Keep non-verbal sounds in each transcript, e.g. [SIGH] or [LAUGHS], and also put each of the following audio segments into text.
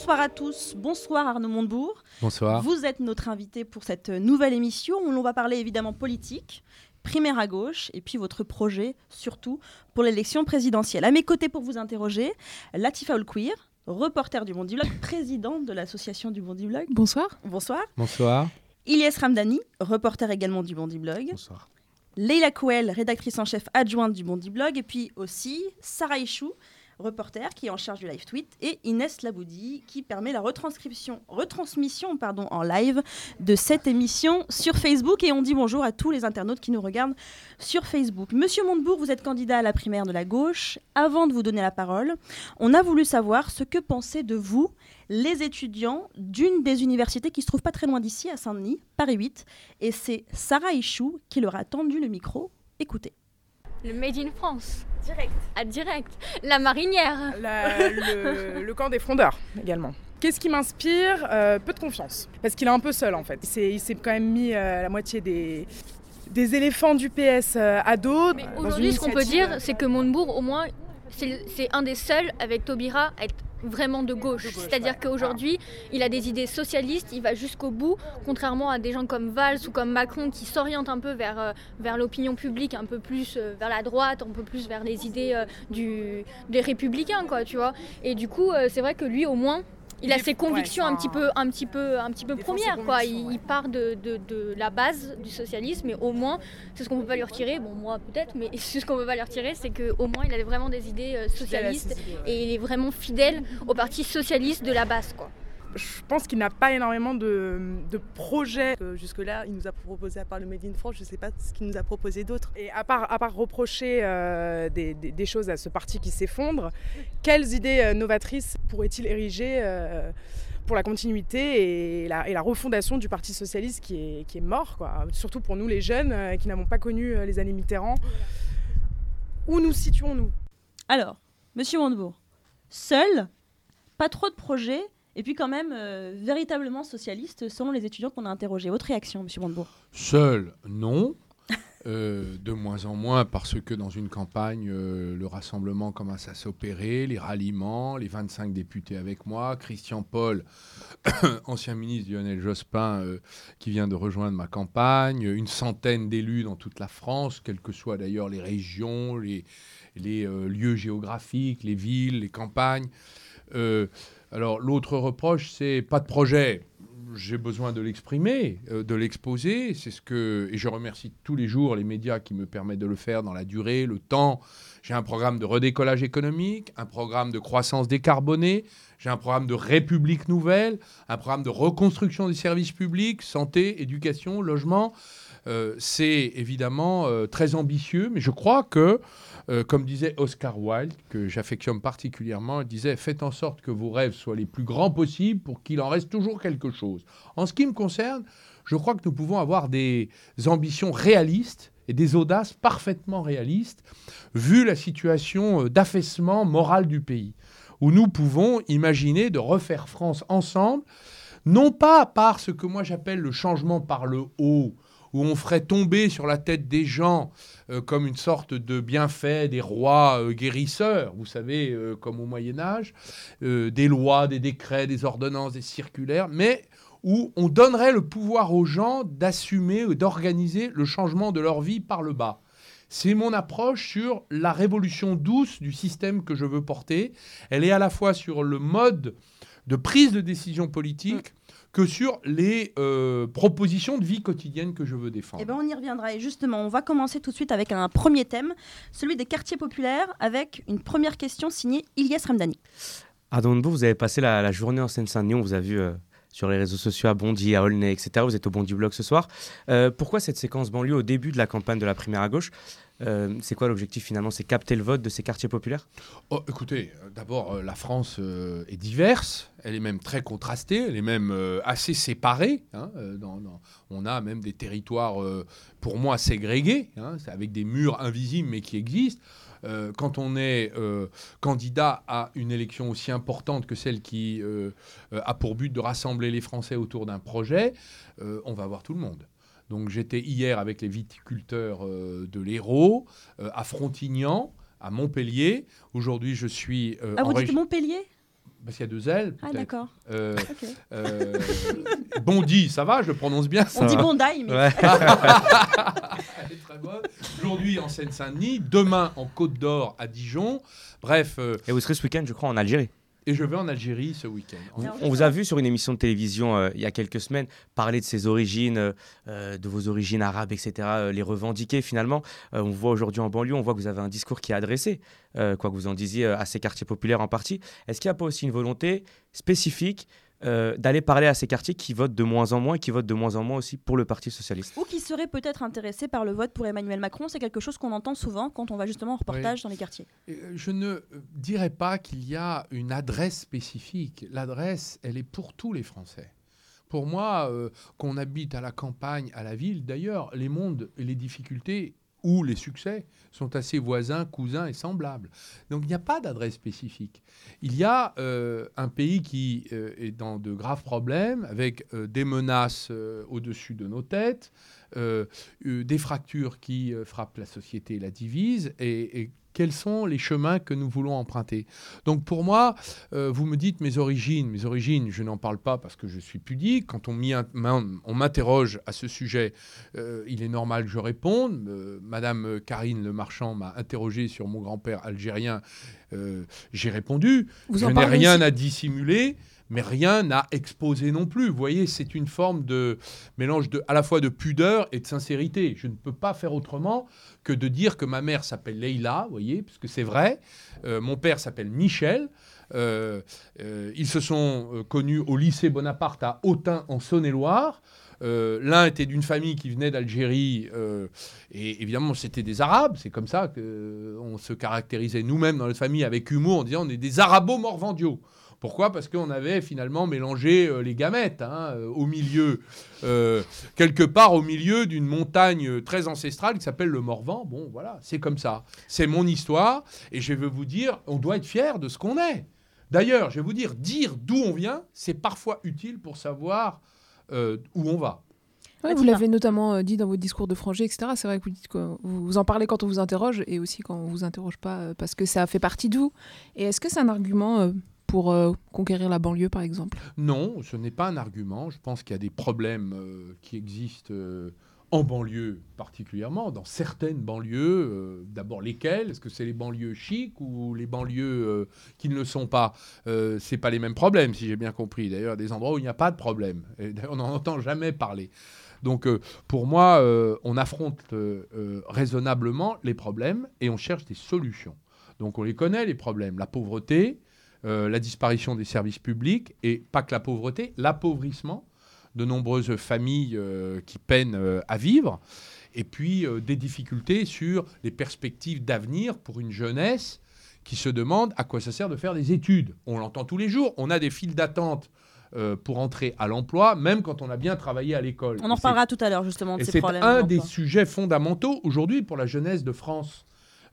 Bonsoir à tous, bonsoir Arnaud Montebourg. Bonsoir. Vous êtes notre invité pour cette nouvelle émission où l'on va parler évidemment politique, primaire à gauche, et puis votre projet surtout pour l'élection présidentielle. À mes côtés pour vous interroger, Latifa Olquir, reporter du Bondi Blog, président de l'association du Bondi Blog. Bonsoir. Bonsoir. Bonsoir. Ilyes Ramdani, reporter également du Bondi Blog. Bonsoir. Leila Kouel, rédactrice en chef adjointe du Bondi Blog. Et puis aussi Sarah Ichou, reporter qui est en charge du live tweet, et Inès Laboudi qui permet la retranscription, retransmission pardon, en live de cette émission sur Facebook. Et on dit bonjour à tous les internautes qui nous regardent sur Facebook. Monsieur Montebourg, vous êtes candidat à la primaire de la gauche. Avant de vous donner la parole, on a voulu savoir ce que pensaient de vous les étudiants d'une des universités qui se trouve pas très loin d'ici, à Saint-Denis, Paris 8. Et c'est Sarah Ichou qui leur a tendu le micro. Écoutez. Le Made in France. Direct. Ah, direct. La marinière. La- le, [LAUGHS] le camp des frondeurs également. Qu'est-ce qui m'inspire Euh, Peu de confiance. Parce qu'il est un peu seul en fait. Il s'est- quand même mis euh, la moitié des, des éléphants du PS euh, à dos. Aujourd'hui, ce qu'on peut dire, c'est que Montebourg, au moins, c'est c'est un des seuls avec Taubira à être vraiment de gauche. De gauche, C'est-à dire ouais. qu'aujourd'hui, il a des idées socialistes, il va jusqu'au bout, contrairement à des gens comme Valls ou comme Macron qui s'orientent un peu vers, euh, vers l'opinion publique, un peu plus euh, vers la droite, un peu plus vers les idées euh, du, des républicains, quoi, tu vois. Et du coup, c'est vrai que lui, au moins, il a ses convictions un petit peu, un petit peu, un petit peu premières, quoi. Il, part de, de- de la base du socialisme, mais au moins, c'est ce qu'on peut pas lui retirer. Bon, moi peut-être, mais [LAUGHS] c'est ce qu'on peut pas lui retirer, c'est qu'au moins, il avait vraiment des idées euh, socialistes et il est vraiment fidèle au parti socialiste de la base, quoi. Je pense qu'il n'a pas énormément de, projets. que jusque-là, il nous a proposé, à part le Made in France, je ne sais pas ce qu'il nous a proposé d'autre. Et à part, reprocher euh, des, choses à ce parti qui s'effondre, quelles idées euh, novatrices pourrait-il ériger euh, pour la continuité et la, refondation du Parti socialiste qui est, mort, surtout pour nous les jeunes qui n'avons pas connu les années Mitterrand. Où nous situons-nous? Alors, monsieur Montebourg, seul, pas trop de projets, et puis quand même euh, véritablement socialiste selon les étudiants qu'on a interrogés. Votre réaction, monsieur Montebourg Seul, non. [LAUGHS] Euh, de moins en moins parce que dans une campagne, euh, le rassemblement commence à s'opérer, les ralliements, les 25 députés avec moi, Christian Paul, [COUGHS] ancien ministre Lionel Jospin, qui vient de rejoindre ma campagne, une centaine d'élus dans toute la France, quelles que soient d'ailleurs les régions, les, lieux géographiques, les villes, les campagnes. Alors l'autre reproche, c'est pas de projet. J'ai besoin de l'exprimer, euh, de l'exposer. C'est ce que et je remercie tous les jours les médias qui me permettent de le faire dans la durée, le temps. J'ai un programme de redécollage économique, un programme de croissance décarbonée, j'ai un programme de République nouvelle, un programme de reconstruction des services publics, santé, éducation, logement. Euh, c'est évidemment euh, très ambitieux, mais je crois que, euh, comme disait Oscar Wilde, que j'affectionne particulièrement, il disait Faites en sorte que vos rêves soient les plus grands possibles pour qu'il en reste toujours quelque chose. En ce qui me concerne, je crois que nous pouvons avoir des ambitions réalistes et des audaces parfaitement réalistes, vu la situation euh, d'affaissement moral du pays, où nous pouvons imaginer de refaire France ensemble, non pas par ce que moi j'appelle le changement par le haut, où on ferait tomber sur la tête des gens euh, comme une sorte de bienfait des rois euh, guérisseurs, vous savez, euh, comme au Moyen Âge, des lois, des décrets, des ordonnances, des circulaires, mais où on donnerait le pouvoir aux gens d'assumer ou d'organiser le changement de leur vie par le bas. C'est mon approche sur la révolution douce du système que je veux porter. Elle est à la fois sur le mode de prise de décision politique que sur les euh, propositions de vie quotidienne que je veux défendre. Eh ben, on y reviendra. Et justement, on va commencer tout de suite avec un premier thème, celui des quartiers populaires, avec une première question signée Ilyes Ramdani. À vous avez passé la, la journée en Seine-Saint-Denis, on vous a vu euh, sur les réseaux sociaux à Bondy, à Aulnay, etc. Vous êtes au Bondy Blog ce soir. Euh, pourquoi cette séquence banlieue au début de la campagne de la primaire à gauche Euh, C'est quoi l'objectif finalement? C'est capter le vote de ces quartiers populaires? Oh, écoutez, euh, d'abord, la France est diverse, elle est même très contrastée, elle est même assez séparée. hein, on a même des territoires, pour moi, ségrégés, hein, avec des murs invisibles mais qui existent. Euh, quand on est euh, candidat à une élection aussi importante que celle qui euh, a pour but de rassembler les Français autour d'un projet, on va voir tout le monde. Donc j'étais hier avec les viticulteurs de l'Hérault, à Frontignan, à Montpellier. Aujourd'hui, je suis Ah, en vous dites région- Montpellier? Parce qu'il y a deux L. Ah, d'accord. Euh, euh, Bondy, ça va, je le prononce bien. On dit Bondi, mais. Ouais. [LAUGHS] Elle est très bonne. Aujourd'hui en Seine-Saint-Denis, demain en Côte d'Or à Dijon. Bref, euh, Et vous serez ce week-end, je crois, en Algérie. Et je vais en Algérie ce week-end. On vous a vu sur une émission de télévision euh, il y a quelques semaines parler de ses origines, euh, euh, de vos origines arabes, etc., euh, les revendiquer finalement. Euh, on voit aujourd'hui en banlieue, on voit que vous avez un discours qui est adressé, euh, quoi que vous en disiez, euh, à ces quartiers populaires en partie. Est-ce qu'il n'y a pas aussi une volonté spécifique euh, d'aller parler à ces quartiers qui votent de moins en moins et qui votent de moins en moins aussi pour le Parti Socialiste Ou qui seraient peut-être intéressés par le vote pour Emmanuel Macron. C'est quelque chose qu'on entend souvent quand on va justement en reportage dans les quartiers. Euh, Je ne euh, dirais pas qu'il y a une adresse spécifique. L'adresse, elle est pour tous les Français. Pour moi, euh, qu'on habite à la campagne, à la ville, d'ailleurs, les mondes et les difficultés ou les succès sont assez voisins, cousins et semblables. Donc il n'y a pas d'adresse spécifique. Il y a euh, un pays qui euh, est dans de graves problèmes, avec euh, des menaces au-dessus de nos têtes, des fractures qui frappent la société et la divisent, et quels sont les chemins que nous voulons emprunter? Donc pour moi, euh, vous me dites mes origines. Mes origines, je n'en parle pas parce que je suis pudique. Quand on m'interroge à ce sujet, euh, il est normal que je réponde. Euh, Madame Karine Le Marchand m'a interrogé sur mon grand-père algérien. J'ai répondu. Vous je n'ai rien aussi. à dissimuler. Mais rien à exposer non plus. Vous voyez, c'est une forme de mélange de, à la fois de pudeur et de sincérité. Je ne peux pas faire autrement que de dire que ma mère s'appelle Leïla, vous voyez, parce que c'est vrai. Euh, mon père s'appelle Michel. Euh, euh, ils se sont connus au lycée Bonaparte à Autun, en Saône-et-Loire. L'un était d'une famille qui venait d'Algérie, et évidemment c'était des Arabes. C'est comme ça qu'on se caractérisait nous-mêmes dans notre famille avec humour en disant on est des Arabo-Morvandiaux. Pourquoi? Parce qu'on avait finalement mélangé euh, les gamètes hein, euh, au milieu, euh, quelque part au milieu d'une montagne très ancestrale qui s'appelle le Morvan. Bon, voilà, c'est comme ça. C'est mon histoire et je veux vous dire, on doit être fier de ce qu'on est. D'ailleurs, je vais vous dire, dire d'où on vient, c'est parfois utile pour savoir euh, où on va. Ouais, vous l'avez notamment euh, dit dans vos discours de Frangé, etc. C'est vrai que vous dites que vous, vous en parlez quand on vous interroge et aussi quand on vous interroge pas, euh, parce que ça fait partie de vous. Et est-ce que c'est un argument euh, pour euh, conquérir la banlieue, par exemple? Non, ce n'est pas un argument. Je pense qu'il y a des problèmes euh, qui existent euh, en banlieue particulièrement, dans certaines banlieues. D'abord lesquelles? Est-ce que c'est les banlieues chics ou les banlieues qui ne le sont pas? Euh, C'est pas les mêmes problèmes, si j'ai bien compris. D'ailleurs, des endroits où il n'y a pas de problème. On n'en entend jamais parler. Donc, pour moi, on affronte raisonnablement les problèmes et on cherche des solutions. Donc, on les connaît, les problèmes. La pauvreté, euh, la disparition des services publics et pas que la pauvreté, l'appauvrissement de nombreuses familles euh, qui peinent euh, à vivre et puis des difficultés sur les perspectives d'avenir pour une jeunesse qui se demande à quoi ça sert de faire des études. On l'entend tous les jours, on a des files d'attente pour entrer à l'emploi, même quand on a bien travaillé à l'école. On en c'est- reparlera tout à l'heure justement de et ces c'est problèmes. un d'emploi. des sujets fondamentaux aujourd'hui pour la jeunesse de France.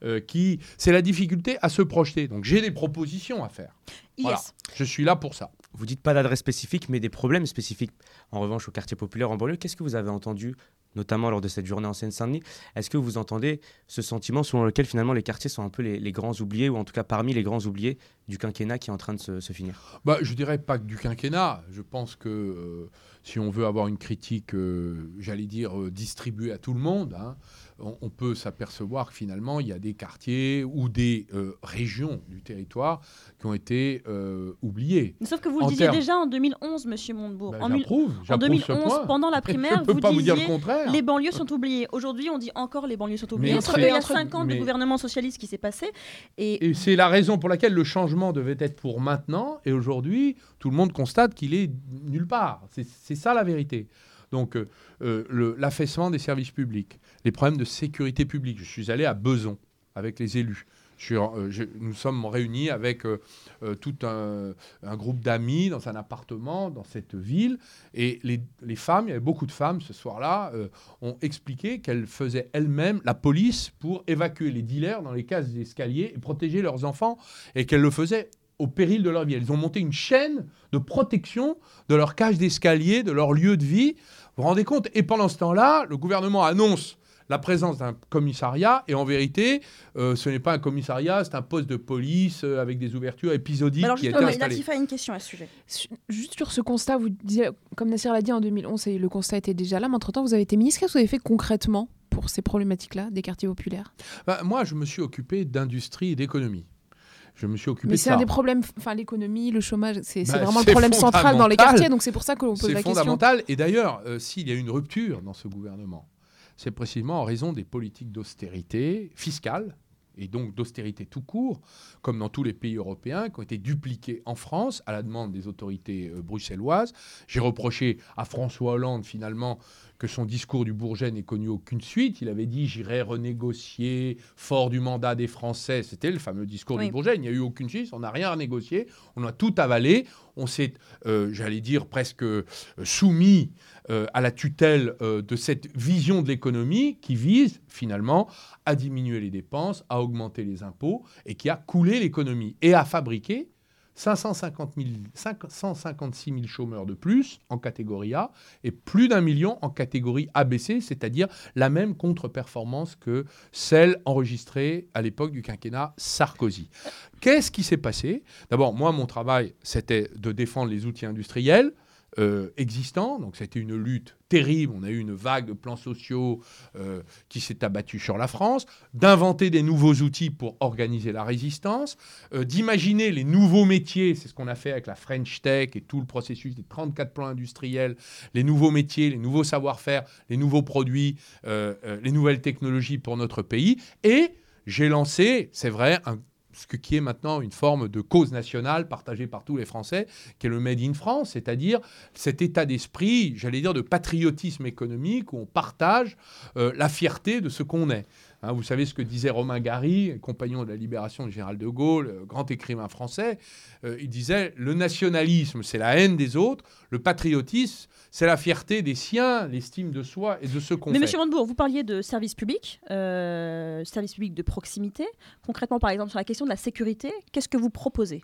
Euh, qui, c'est la difficulté à se projeter. Donc j'ai des propositions à faire. Voilà. Yes. Je suis là pour ça. Vous dites pas d'adresse spécifique, mais des problèmes spécifiques. En revanche, au quartier populaire en banlieue, qu'est-ce que vous avez entendu, notamment lors de cette journée en Seine-Saint-Denis? Est-ce que vous entendez ce sentiment selon lequel finalement les quartiers sont un peu les, les grands oubliés, ou en tout cas parmi les grands oubliés du quinquennat qui est en train de se, se finir? Bah, je dirais pas que du quinquennat. Je pense que euh, si on veut avoir une critique, euh, j'allais dire, euh, distribuée à tout le monde, hein, on, on peut s'apercevoir que finalement, il y a des quartiers ou des euh, régions du territoire qui ont été euh, oubliées. Sauf que vous le disiez déjà en 2011, Monsieur Montebourg. Bah, en, mille- j'approuve, en j'approuve ce 2011, point. pendant la primaire, vous pas vous dire le disiez contraire. les banlieues sont oubliées. Aujourd'hui, on dit encore les banlieues sont oubliées. Sauf qu'il y a entre- 5 ans de mais- gouvernement socialiste qui s'est passé. Et Et c'est la raison pour laquelle le changement devait être pour maintenant. Et aujourd'hui, tout le monde constate qu'il est nulle part. C'est ça la vérité. Donc, euh, euh, l'affaissement des services publics, les problèmes de sécurité publique. Je suis allé à Beson avec les élus. Euh, nous sommes réunis avec euh, euh, tout un, groupe d'amis dans un appartement dans cette ville. Et les, femmes, il y avait beaucoup de femmes ce soir-là, ont expliqué qu'elles faisaient elles-mêmes la police pour évacuer les dealers dans les cases d'escalier et protéger leurs enfants, et qu'elles le faisaient au péril de leur vie. Elles ont monté une chaîne de protection de leur cage d'escalier, de leur lieu de vie. Vous vous rendez compte? Et pendant ce temps-là, le gouvernement annonce la présence d'un commissariat. Et en vérité, euh, ce n'est pas un commissariat, c'est un poste de police euh, avec des ouvertures épisodiques Alors qui a été justement, installé. Latifa a une question à ce sujet. Su- Juste sur ce constat, vous disiez, comme Nassir l'a dit en 2011, et le constat était déjà là, mais entre-temps, vous avez été ministre. Qu'est-ce que vous avez fait concrètement pour ces problématiques-là des quartiers populaires? Bah, moi, je me suis occupé d'industrie et d'économie. Je me suis occupé Mais de c'est ça. un des problèmes, enfin l'économie, le chômage, c'est c'est Bah, vraiment le c'est problème central dans les quartiers, donc c'est pour ça que l'on pose C'est la question. fondamental. Et d'ailleurs, euh, s'il y a une rupture dans ce gouvernement, c'est précisément en raison des politiques d'austérité fiscale et donc d'austérité tout court, comme dans tous les pays européens, qui ont été dupliquées en France à la demande des autorités euh, bruxelloises. J'ai reproché à François Hollande, finalement, que son discours du Bourget n'ait connu aucune suite. Il avait dit J'irai renégocier fort du mandat des Français. C'était le fameux discours Oui. du Bourget. Il n'y a eu aucune suite. On n'a rien renégocié. On a tout avalé. On s'est, euh, j'allais dire, presque euh, soumis euh, à la tutelle euh, de cette vision de l'économie qui vise finalement à diminuer les dépenses, à augmenter les impôts et qui a coulé l'économie et a fabriqué 550 000 556 000 chômeurs de plus en catégorie A et plus d'un million en catégorie ABC, c'est-à-dire la même contre-performance que celle enregistrée à l'époque du quinquennat Sarkozy. Qu'est-ce qui s'est passé? D'abord, moi, mon travail, c'était de défendre les outils industriels euh, existants. Donc, c'était une lutte terrible. On a eu une vague de plans sociaux euh, qui s'est abattue sur la France. D'inventer des nouveaux outils pour organiser la résistance. euh, D'imaginer les nouveaux métiers. C'est ce qu'on a fait avec la French Tech et tout le processus des 34 plans industriels. Les nouveaux métiers, les nouveaux savoir-faire, les nouveaux produits, euh, les nouvelles technologies pour notre pays. Et j'ai lancé, c'est vrai, un ce qui est maintenant une forme de cause nationale partagée par tous les Français, qui est le Made in France, c'est-à-dire cet état d'esprit, j'allais dire, de patriotisme économique où on partage euh, la fierté de ce qu'on est. Hein, vous savez ce que disait Romain Gary, compagnon de la libération du général de Gaulle, euh, grand écrivain français. Euh, il disait le nationalisme, c'est la haine des autres, le patriotisme, c'est la fierté des siens, l'estime de soi et de ce qu'on Mais fait. Monsieur Montebourg, vous parliez de service public, euh, service public de proximité. Concrètement, par exemple, sur la question de la sécurité, qu'est-ce que vous proposez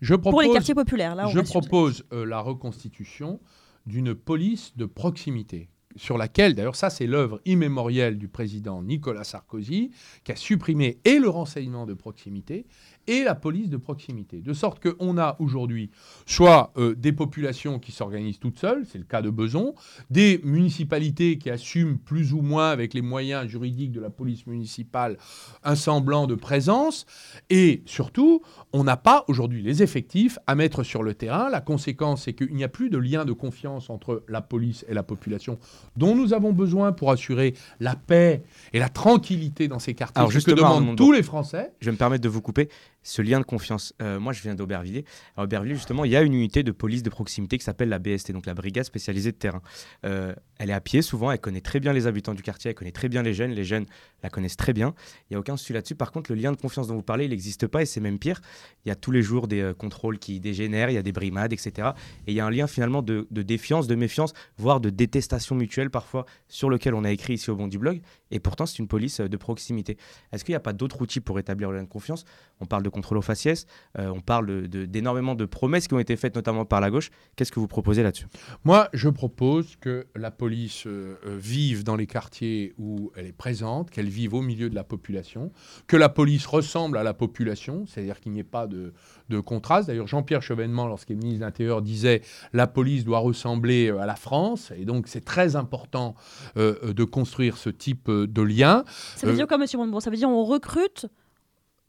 Je pour les propose- quartiers populaires là, on Je propose euh, la reconstitution d'une police de proximité sur laquelle, d'ailleurs ça c'est l'œuvre immémorielle du président Nicolas Sarkozy, qui a supprimé et le renseignement de proximité et la police de proximité. De sorte qu'on a aujourd'hui soit euh, des populations qui s'organisent toutes seules, c'est le cas de Beson, des municipalités qui assument plus ou moins avec les moyens juridiques de la police municipale un semblant de présence, et surtout, on n'a pas aujourd'hui les effectifs à mettre sur le terrain. La conséquence, c'est qu'il n'y a plus de lien de confiance entre la police et la population dont nous avons besoin pour assurer la paix et la tranquillité dans ces quartiers. Alors que justement, demandent tous les Français. Je vais me permettre de vous couper. Ce lien de confiance. Euh, moi, je viens d'Aubervilliers. À Aubervilliers, justement, il y a une unité de police de proximité qui s'appelle la BST, donc la Brigade spécialisée de terrain. Euh, elle est à pied souvent, elle connaît très bien les habitants du quartier, elle connaît très bien les jeunes, les jeunes la connaissent très bien. Il n'y a aucun souci là-dessus. Par contre, le lien de confiance dont vous parlez, il n'existe pas et c'est même pire. Il y a tous les jours des euh, contrôles qui dégénèrent, il y a des brimades, etc. Et il y a un lien finalement de, défiance, de méfiance, voire de détestation mutuelle parfois sur lequel on a écrit ici au Bon du Blog. Et pourtant, c'est une police de proximité. Est-ce qu'il n'y a pas d'autres outils pour établir le lien de confiance? On parle contrôle aux faciès, euh, on parle de- de- d'énormément de, promesses qui ont été faites notamment par la gauche. Qu'est-ce que vous proposez là-dessus? Moi, je propose que la police euh, euh, vive dans les quartiers où elle est présente, qu'elle vive au milieu de la population, que la police ressemble à la population, c'est-à-dire qu'il n'y ait pas de, de contraste. D'ailleurs, Jean-Pierre Chevènement, lorsqu'il est ministre de l'Intérieur, disait la police doit ressembler à la France, et donc c'est très important euh, de construire ce type de lien. Ça veut Euh, dire quoi, Monsieur Montebourg? Ça veut dire on recrute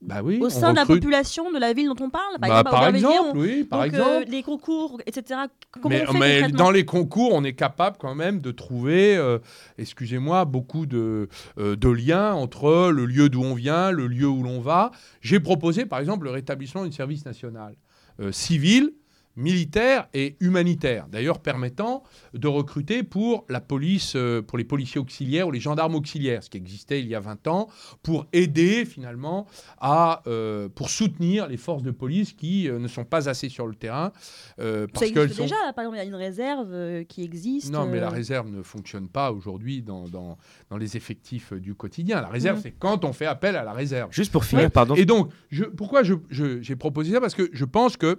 Bah oui, au sein de la population de la ville dont on parle. Bah, par Aubervilliers, exemple, on- oui, par donc, euh, exemple. les concours, etc. Comment mais on fait mais concrètement dans les concours, on est capable quand même de trouver, euh, excusez-moi, beaucoup de, euh, de liens entre le lieu d'où on vient, le lieu où l'on va. J'ai proposé, par exemple, le rétablissement du service national euh, civil, militaire et humanitaire, d'ailleurs permettant de recruter pour la police, euh, pour les policiers auxiliaires ou les gendarmes auxiliaires, ce qui existait il y a 20 ans, pour aider finalement à, euh, pour soutenir les forces de police qui euh, ne sont pas assez sur le terrain. euh, Ça parce existe sont déjà, là, par exemple, il y a une réserve euh, qui existe. non, mais la réserve ne fonctionne pas aujourd'hui dans, dans, dans les effectifs euh, du quotidien. La réserve, Mhm. c'est quand on fait appel à la réserve. Juste pour finir, Ouais. pardon. Et donc, je, pourquoi je- je- j'ai proposé ça? Parce que je pense que euh,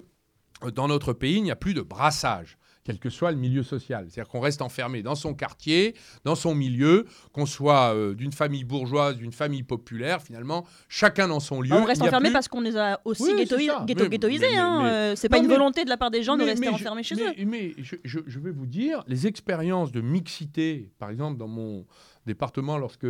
dans notre pays, il n'y a plus de brassage. quel que soit le milieu social. C'est-à-dire qu'on reste enfermé dans son quartier, dans son milieu, qu'on soit euh, d'une famille bourgeoise, d'une famille populaire, finalement, chacun dans son lieu. On reste enfermé plus- parce qu'on les a aussi Oui, ça. ghetto- ghettoisés. hein, euh, C'est pas Non, une mais- volonté de la part des gens de rester enfermés chez mais- eux. Mais je, je- je vais vous dire, les expériences de mixité, par exemple dans mon département, lorsque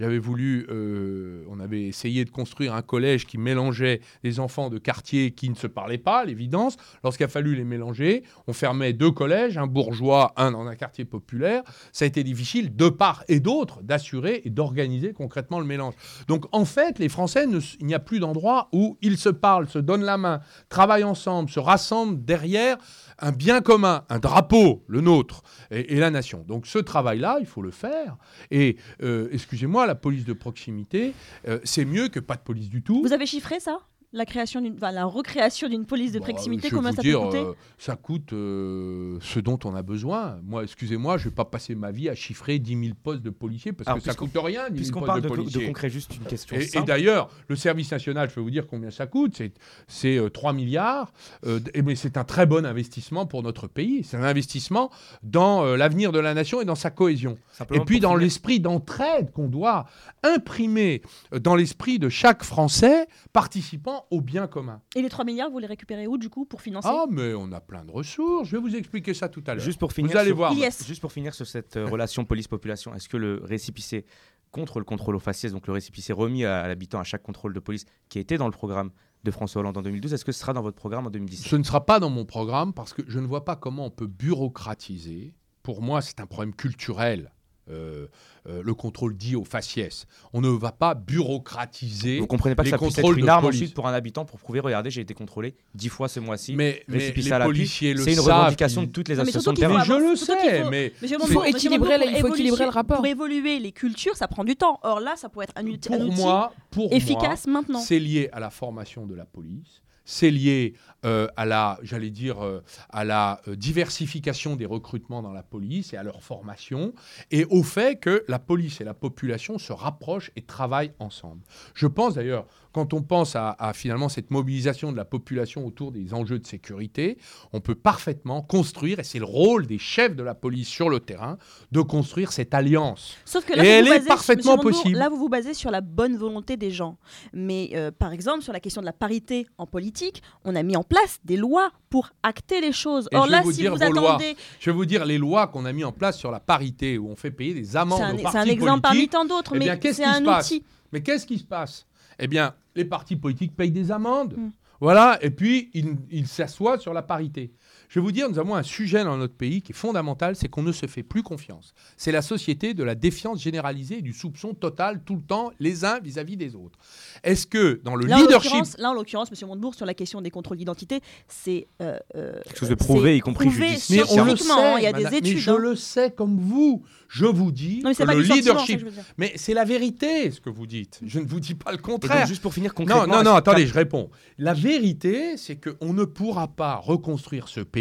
j'avais voulu, euh, on avait essayé de construire un collège qui mélangeait des enfants de quartiers qui ne se parlaient pas, l'évidence. Lorsqu'il a fallu les mélanger, on fermait deux collèges, un bourgeois, un dans un quartier populaire. Ça a été difficile, de part et d'autre, d'assurer et d'organiser concrètement le mélange. Donc en fait, les Français, il n'y a plus d'endroit où ils se parlent, se donnent la main, travaillent ensemble, se rassemblent derrière un bien commun, un drapeau, le nôtre, et, la nation. Donc ce travail-là, il faut le faire. Et euh, excusez-moi, la police de proximité, euh, c'est mieux que pas de police du tout. Vous avez chiffré ça? La création d'une, enfin, la recréation d'une police de Bon, proximité, vous ça dire, peut coûter? euh, Ça coûte euh, ce dont on a besoin. Moi, excusez-moi, je ne vais pas passer ma vie à chiffrer 10 000 postes de policiers parce Alors, que ça puisqu'on- coûte rien, 10 000 Puisqu'on parle de de, de policiers. concret, juste une question Et, et d'ailleurs, le service national, je peux vous dire combien ça coûte, c'est, c'est euh, 3 milliards, euh, et- mais c'est un très bon investissement pour notre pays. C'est un investissement dans euh, l'avenir de la nation et dans sa cohésion. Et puis dans l'esprit d'entraide qu'on doit imprimer dans l'esprit de chaque Français participant au bien commun. Et les 3 milliards, vous les récupérez où du coup pour financer Ah, mais on a plein de ressources. Je vais vous expliquer ça tout à l'heure. Juste pour finir, Vous allez sur, voir. Yes. juste pour finir sur cette euh, relation police-population, est-ce que le récipicé contre le contrôle aux faciès, donc le récipicé remis à, à l'habitant à chaque contrôle de police, qui était dans le programme de François Hollande en 2012, est-ce que ce sera dans votre programme en 2017 Ce ne sera pas dans mon programme parce que je ne vois pas comment on peut bureaucratiser. Pour moi, c'est un problème culturel. Euh, euh, le contrôle dit aux faciès. On ne va pas bureaucratiser. Vous comprenez pas que les ça puisse être une de arme ensuite pour un habitant pour prouver, regardez, j'ai été contrôlé dix fois ce mois-ci. mais, les à policiers le C'est une revendication de toutes les associations de terrain. Mais je le sais, faut- mais Il faut équilibrer il faut le rapport. Pour évoluer les cultures, ça prend du temps. Or là, ça pourrait être un, outil- un pour outil moi, pour efficace moi, maintenant. c'est lié à la formation de la police. C'est lié euh, à la, j'allais dire, euh, à la euh, diversification des recrutements dans la police et à leur formation, et au fait que la police et la population se rapprochent et travaillent ensemble. Je pense d'ailleurs, quand on pense à, à finalement cette mobilisation de la population autour des enjeux de sécurité, on peut parfaitement construire, et c'est le rôle des chefs de la police sur le terrain, de construire cette alliance. Sauf que là, Et vous elle vous est parfaitement possible. Là, vous vous basez sur la bonne volonté des gens. Mais euh, par exemple, sur la question de la parité en politique, on a mis en place des lois pour acter les choses. Et Or là, vous si vous lois. attendez, Je vais vous dire les lois qu'on a mis en place sur la parité, où on fait payer des amendes c'est un, aux c'est partis un exemple parmi tant d'autres, Eh mais c'est un passe outil. Mais qu'est-ce qui se passe? Eh bien, les partis politiques payent des amendes. Mm. Voilà, et puis ils ils s'assoient sur la parité. Je vais vous dire, nous avons un sujet dans notre pays qui est fondamental, c'est qu'on ne se fait plus confiance. C'est la société de la défiance généralisée et du soupçon total tout le temps, les uns vis-à-vis des autres. Est-ce que dans le Là, leadership... l'occurrence- Là, en l'occurrence, Monsieur Montebourg, sur la question des contrôles d'identité, c'est euh, euh, Quelque chose de prouvé, y compris prouvé judiciaire. Mais on le sait, il y a madame, des études. Mais je hein. le sais comme vous. Je vous dis Non, mais c'est que pas le que leadership... Mais c'est la vérité, ce que vous dites. Je ne vous dis pas le Et contraire. donc, juste pour finir Non, concrètement. non, non, que- attendez, je réponds. La vérité, c'est qu'on ne pourra pas reconstruire ce pays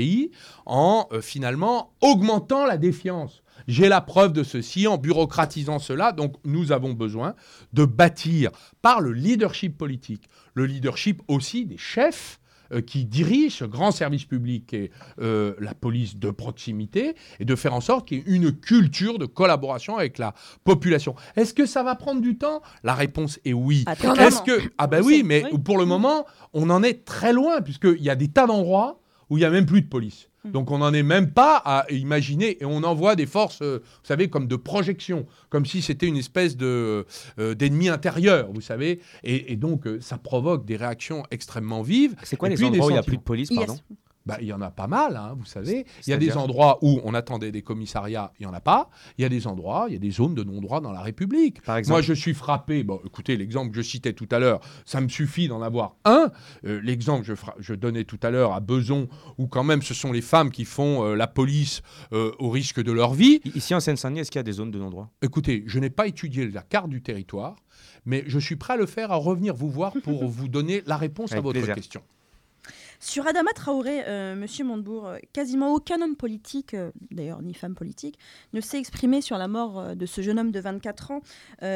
en euh, finalement augmentant la défiance. J'ai la preuve de ceci en bureaucratisant cela. Donc nous avons besoin de bâtir par le leadership politique, le leadership aussi des chefs euh, qui dirigent ce grand service public et euh, la police de proximité et de faire en sorte qu'il y ait une culture de collaboration avec la population. Est-ce que ça va prendre du temps? La réponse est oui. Ah, Est-ce que ah ben oui, mais oui. pour le moment, on en est très loin puisqu'il y a des tas d'endroits où il y a même plus de police. Mm. Donc on n'en est même pas à imaginer et on envoie des forces, euh, vous savez, comme de projection, comme si c'était une espèce de euh, d'ennemi intérieur, vous savez. Et, et donc euh, ça provoque des réactions extrêmement vives. C'est quoi Et les endroits où il n'y a plus de police, Yes. Bah, il y en a pas mal, hein, vous savez. Il y a des endroits où on attendait des commissariats, il n'y en a pas. Il y a des endroits, il y a des zones de non-droit dans la République. Par exemple Moi, je suis frappé. Bon, écoutez, l'exemple que je citais tout à l'heure, ça me suffit d'en avoir un. Euh, l'exemple que je, fra- je donnais tout à l'heure à Beson, où quand même ce sont les femmes qui font euh, la police euh, au risque de leur vie. Ici en Seine-Saint-Denis, est-ce qu'il y a des zones de non-droit? Écoutez, je n'ai pas étudié la carte du territoire, mais je suis prêt à le faire, à revenir vous voir pour [LAUGHS] vous donner la réponse à votre plaisir. question. Sur Adama Traoré, euh, Monsieur Montebourg, euh, quasiment aucun homme politique, euh, d'ailleurs ni femme politique, ne s'est exprimé sur la mort euh, de ce jeune homme de 24 ans,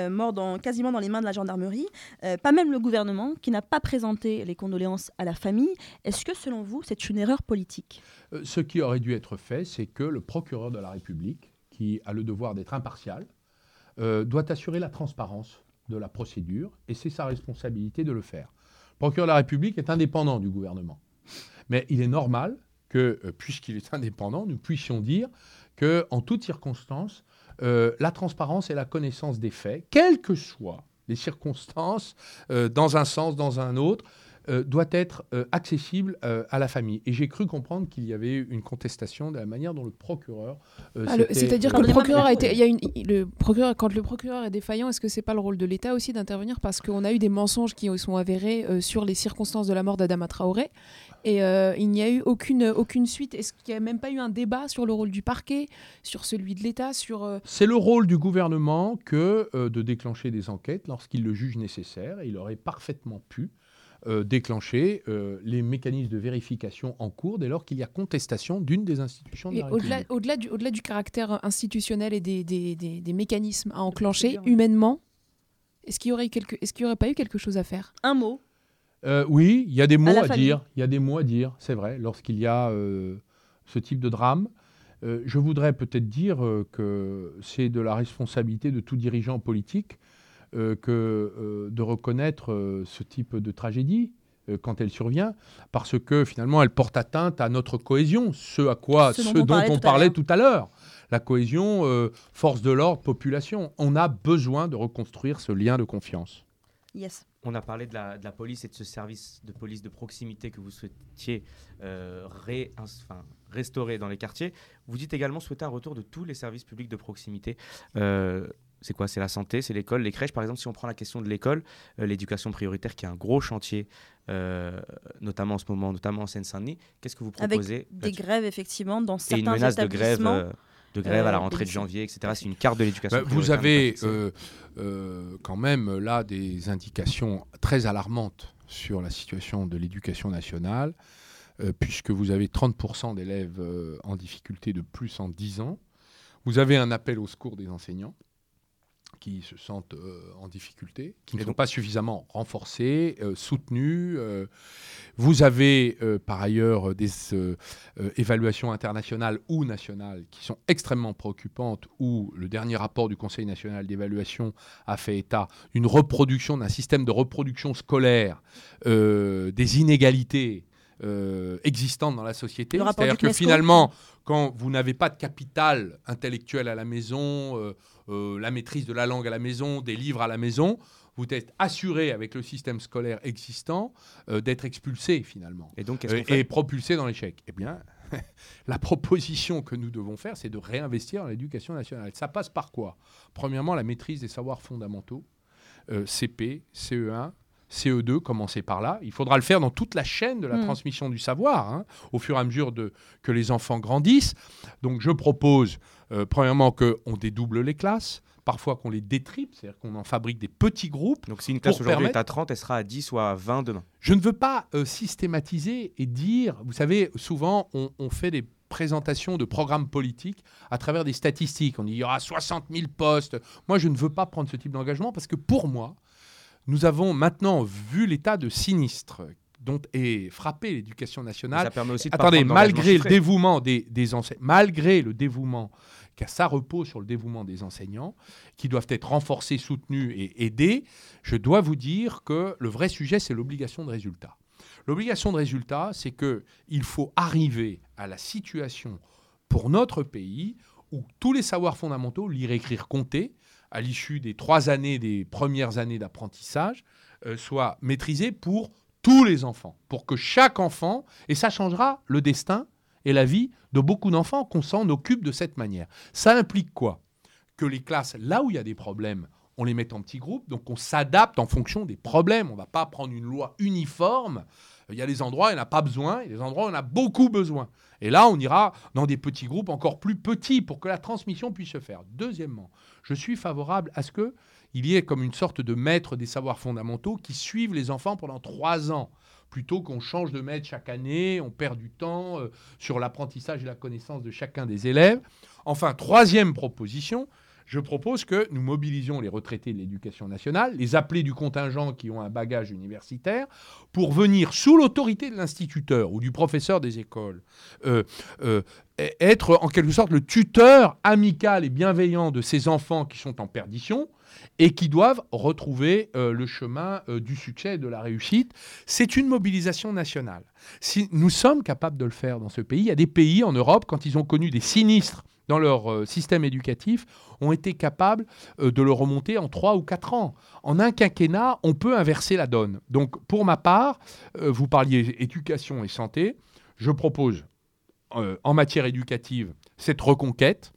mort quasiment dans les mains de la gendarmerie. Pas même le gouvernement, qui n'a pas présenté les condoléances à la famille. Est-ce que, selon vous, c'est une erreur politique? Ce qui aurait dû être fait, c'est que le procureur de la République, qui a le devoir d'être impartial, doit assurer la transparence de la procédure, et c'est sa responsabilité de le faire. Le procureur de la République est indépendant du gouvernement. Mais il est normal que, euh, puisqu'il est [LAUGHS] indépendant, nous puissions dire que, en toutes circonstances, euh, la transparence et la connaissance des faits, quelles que soient les circonstances, euh, dans un sens, dans un autre, euh, doit être accessible à la famille. Et j'ai cru comprendre qu'il y avait une contestation de la manière dont le procureur. Ah, C'est-à-dire que le procureur a été, il y a une, il- le procureur, quand le procureur est défaillant, est-ce que c'est pas le rôle de l'État aussi d'intervenir? Parce qu'on a eu des mensonges qui sont avérés sur les circonstances de la mort d'Adama Traoré et euh, il n'y a eu aucune aucune suite. Est-ce qu'il n'y a même pas eu un débat sur le rôle du parquet, sur celui de l'État, sur euh, C'est le rôle du gouvernement que euh, de déclencher des enquêtes lorsqu'il le juge nécessaire. Et il aurait parfaitement pu euh, déclencher euh, les mécanismes de vérification en cours dès lors qu'il y a contestation d'une des institutions de et la au-delà République. au-delà du au-delà du caractère institutionnel et des, des, des- des mécanismes à enclencher humainement. Est-ce qu'il y aurait eu quelque, est-ce qu'il y aurait pas eu quelque chose à faire? Un mot. Euh, oui, il y a des mots à, dire. Il y a des mots à dire, c'est vrai, lorsqu'il y a euh, ce type de drame. Euh, je voudrais peut-être dire que c'est de la responsabilité de tout dirigeant politique que de reconnaître ce type de tragédie quand elle survient, parce que finalement elle porte atteinte à notre cohésion, ce à quoi, Ce ce, dont on dont parlait on tout à parlait l'heure. tout à l'heure. La cohésion, euh, force de l'ordre, population. On a besoin de reconstruire ce lien de confiance. Yes. On a parlé de la, de la police et de ce service de police de proximité que vous souhaitiez euh, ré- ins- enfin, restaurer dans les quartiers. Vous dites également souhaiter un retour de tous les services publics de proximité. Euh, c'est quoi? C'est la santé, c'est l'école, les crèches? Par exemple, si on prend la question de l'école, euh, l'éducation prioritaire, qui est un gros chantier, euh, notamment en ce moment, notamment en Seine-Saint-Denis, qu'est-ce que vous Avec proposez? Des là-dessus grèves, effectivement, dans Et certains une menace de grève, établissements. euh, de grève à la euh, rentrée de janvier, etc. C'est une carte de l'éducation Bah, vous avez euh, euh, quand même là des indications très alarmantes sur la situation de l'éducation nationale, euh, puisque vous avez 30% d'élèves euh, en difficulté de plus en 10 ans. Vous avez un appel au secours des enseignants qui se sentent euh, en difficulté, qui ne sont donc- pas suffisamment renforcés, euh, soutenus. euh. vous avez euh, par ailleurs des euh, euh, évaluations internationales ou nationales qui sont extrêmement préoccupantes, où le dernier rapport du Conseil national d'évaluation a fait état d'une reproduction, d'un système de reproduction scolaire, euh, des inégalités euh, existantes dans la société. C'est-à-dire que finalement, quand vous n'avez pas de capital intellectuel à la maison, euh, euh, la maîtrise de la langue à la maison, des livres à la maison, vous êtes assuré avec le système scolaire existant euh, d'être expulsé finalement Et donc, euh, et propulsé dans l'échec. Eh bien, [LAUGHS] la proposition que nous devons faire, c'est de réinvestir dans l'éducation nationale. Ça passe par quoi? Premièrement, la maîtrise des savoirs fondamentaux, euh, CP, CE1, CE2, commencer par là. Il faudra le faire dans toute la chaîne de la Mm. transmission du savoir, hein, au fur et à mesure de, que les enfants grandissent. Donc, je propose, euh, premièrement, qu'on dédouble les classes, parfois qu'on les détripe, c'est-à-dire qu'on en fabrique des petits groupes. Donc, si une classe aujourd'hui permettre- est à 30, elle sera à 10 ou à 20 demain. Je ne veux pas euh, systématiser et dire, vous savez, souvent on, on fait des présentations de programmes politiques à travers des statistiques. On dit il y aura 60 000 postes. Moi, je ne veux pas prendre ce type d'engagement parce que pour moi, nous avons maintenant vu l'état de sinistre dont est frappée l'éducation nationale. Ça permet aussi de Attendez, malgré le chiffré. dévouement des, des enseignants, malgré le dévouement, car ça repose sur le dévouement des enseignants, qui doivent être renforcés, soutenus et aidés, je dois vous dire que le vrai sujet, c'est l'obligation de résultat. L'obligation de résultat, c'est que il faut arriver à la situation pour notre pays où tous les savoirs fondamentaux, lire, écrire, compter, à l'issue des trois années, des premières années d'apprentissage, euh, soient maîtrisés pour tous les enfants, pour que chaque enfant, et ça changera le destin et la vie de beaucoup d'enfants qu'on s'en occupe de cette manière. Ça implique quoi? Que les classes, là où il y a des problèmes, on les met en petits groupes, donc on s'adapte en fonction des problèmes. On ne va pas prendre une loi uniforme. Il y a des endroits où il n'y en a pas besoin, et des endroits où on a beaucoup besoin. Et là, on ira dans des petits groupes encore plus petits pour que la transmission puisse se faire. Deuxièmement, je suis favorable à ce qu'il y ait comme une sorte de maître des savoirs fondamentaux qui suivent les enfants pendant trois ans plutôt qu'on change de maître chaque année, on perd du temps euh, sur l'apprentissage et la connaissance de chacun des élèves. Enfin, troisième proposition, je propose que nous mobilisions les retraités de l'éducation nationale, les appelés du contingent qui ont un bagage universitaire, pour venir sous l'autorité de l'instituteur ou du professeur des écoles, euh, euh, être en quelque sorte le tuteur amical et bienveillant de ces enfants qui sont en perdition et qui doivent retrouver euh, le chemin du succès et de la réussite. C'est une mobilisation nationale. Si nous sommes capables de le faire dans ce pays, il y a des pays en Europe, quand ils ont connu des sinistres dans leur euh, système éducatif, ont été capables de le remonter en trois ou quatre ans. En un quinquennat, on peut inverser la donne. Donc, pour ma part, vous parliez éducation et santé, je propose en matière éducative cette reconquête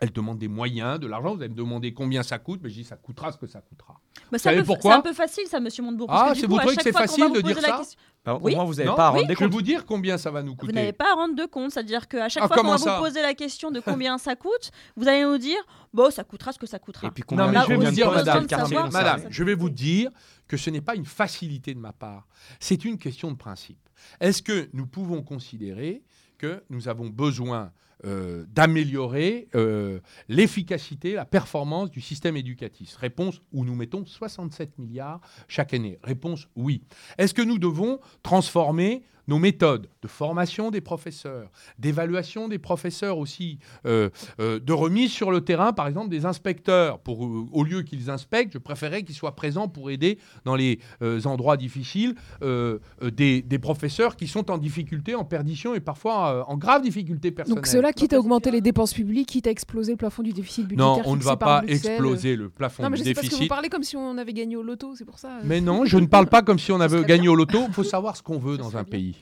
elle demande des moyens, de l'argent. Vous allez me demander combien ça coûte, mais je dis ça coûtera ce que ça coûtera. Bah, c'est, un pourquoi c'est un peu facile, ça, monsieur Montebourg. Ah, c'est vous trouvez que c'est facile de dire ça bah, oui. Au moins, vous n'avez pas à rendre des comptes. Je vais vous dire combien ça va nous coûter. Vous n'avez pas à rendre de compte. C'est-à-dire qu'à chaque ah, fois qu'on va vous poser la question de combien ça coûte, vous allez nous dire bon, ça coûtera ce que ça coûtera. Et puis combien non, mais je vais vous dire, madame, madame je vais vous dire que ce n'est pas une facilité de ma part. C'est une question de principe. Est-ce que nous pouvons considérer que nous avons besoin euh, d'améliorer euh, l'efficacité, la performance du système éducatif Réponse, où nous mettons 67 milliards chaque année. Réponse, oui. Est-ce que nous devons transformer nos méthodes de formation des professeurs, d'évaluation des professeurs aussi, euh, euh, de remise sur le terrain, par exemple, des inspecteurs. Pour, euh, au lieu qu'ils inspectent, je préférais qu'ils soient présents pour aider dans les endroits difficiles des, des, professeurs qui sont en difficulté, en perdition et parfois en grave difficulté personnelle. Donc cela, quitte à augmenter les dépenses publiques, quitte à exploser le plafond du déficit budgétaire. Non, on ne va pas exploser le plafond non, mais du déficit. Parce que vous parlez comme si on avait gagné au loto, c'est pour ça. Mais non, je ne parle pas comme si on avait gagné [LAUGHS] au loto. Il faut savoir ce qu'on veut dans un pays.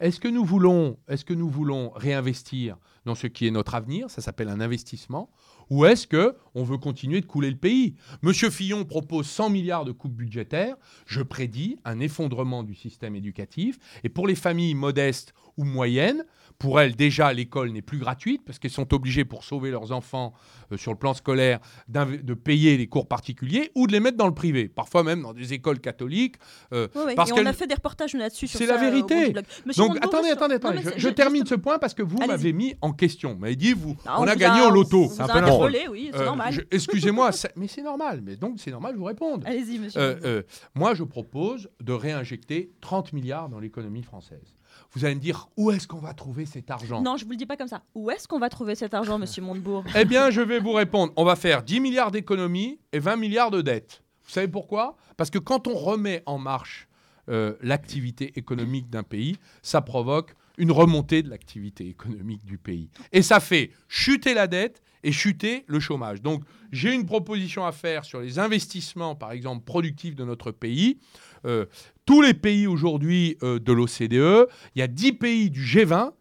Est-ce que nous voulons, réinvestir dans ce qui est notre avenir Ça s'appelle un investissement. Ou est-ce que on veut continuer de couler le pays? Monsieur Fillon propose 100 milliards de coupes budgétaires. Je prédis un effondrement du système éducatif. Et pour les familles modestes ou moyennes, pour elles, déjà, l'école n'est plus gratuite parce qu'elles sont obligées, pour sauver leurs enfants euh, sur le plan scolaire, de payer les cours particuliers ou de les mettre dans le privé. Parfois même dans des écoles catholiques. Euh, parce et on a fait des reportages là-dessus C'est la euh, vérité. Donc attendez, attendez, attendez. je, termine ce point parce que vous m'avez mis en question. Vous m'avez dit, vous, on, a gagné au loto. C'est un peu. Oui, c'est normal. Excusez-moi, [LAUGHS] mais c'est normal. Mais donc c'est normal, je vous réponds. Allez-y, monsieur. moi, je propose de réinjecter 30 milliards dans l'économie française. Vous allez me dire, où est-ce qu'on va trouver cet argent? Non, je vous le dis pas comme ça. Où est-ce qu'on va trouver cet argent, monsieur Montebourg? Eh bien, je vais vous répondre. On va faire 10 milliards d'économies et 20 milliards de dettes. Vous savez pourquoi? Parce que quand on remet en marche euh, l'activité économique d'un pays, ça provoque une remontée de l'activité économique du pays. Et ça fait chuter la dette et chuter le chômage. Donc j'ai une proposition à faire sur les investissements, par exemple, productifs de notre pays. Euh, tous les pays aujourd'hui euh, de l'OCDE, il y a 10 pays du G20,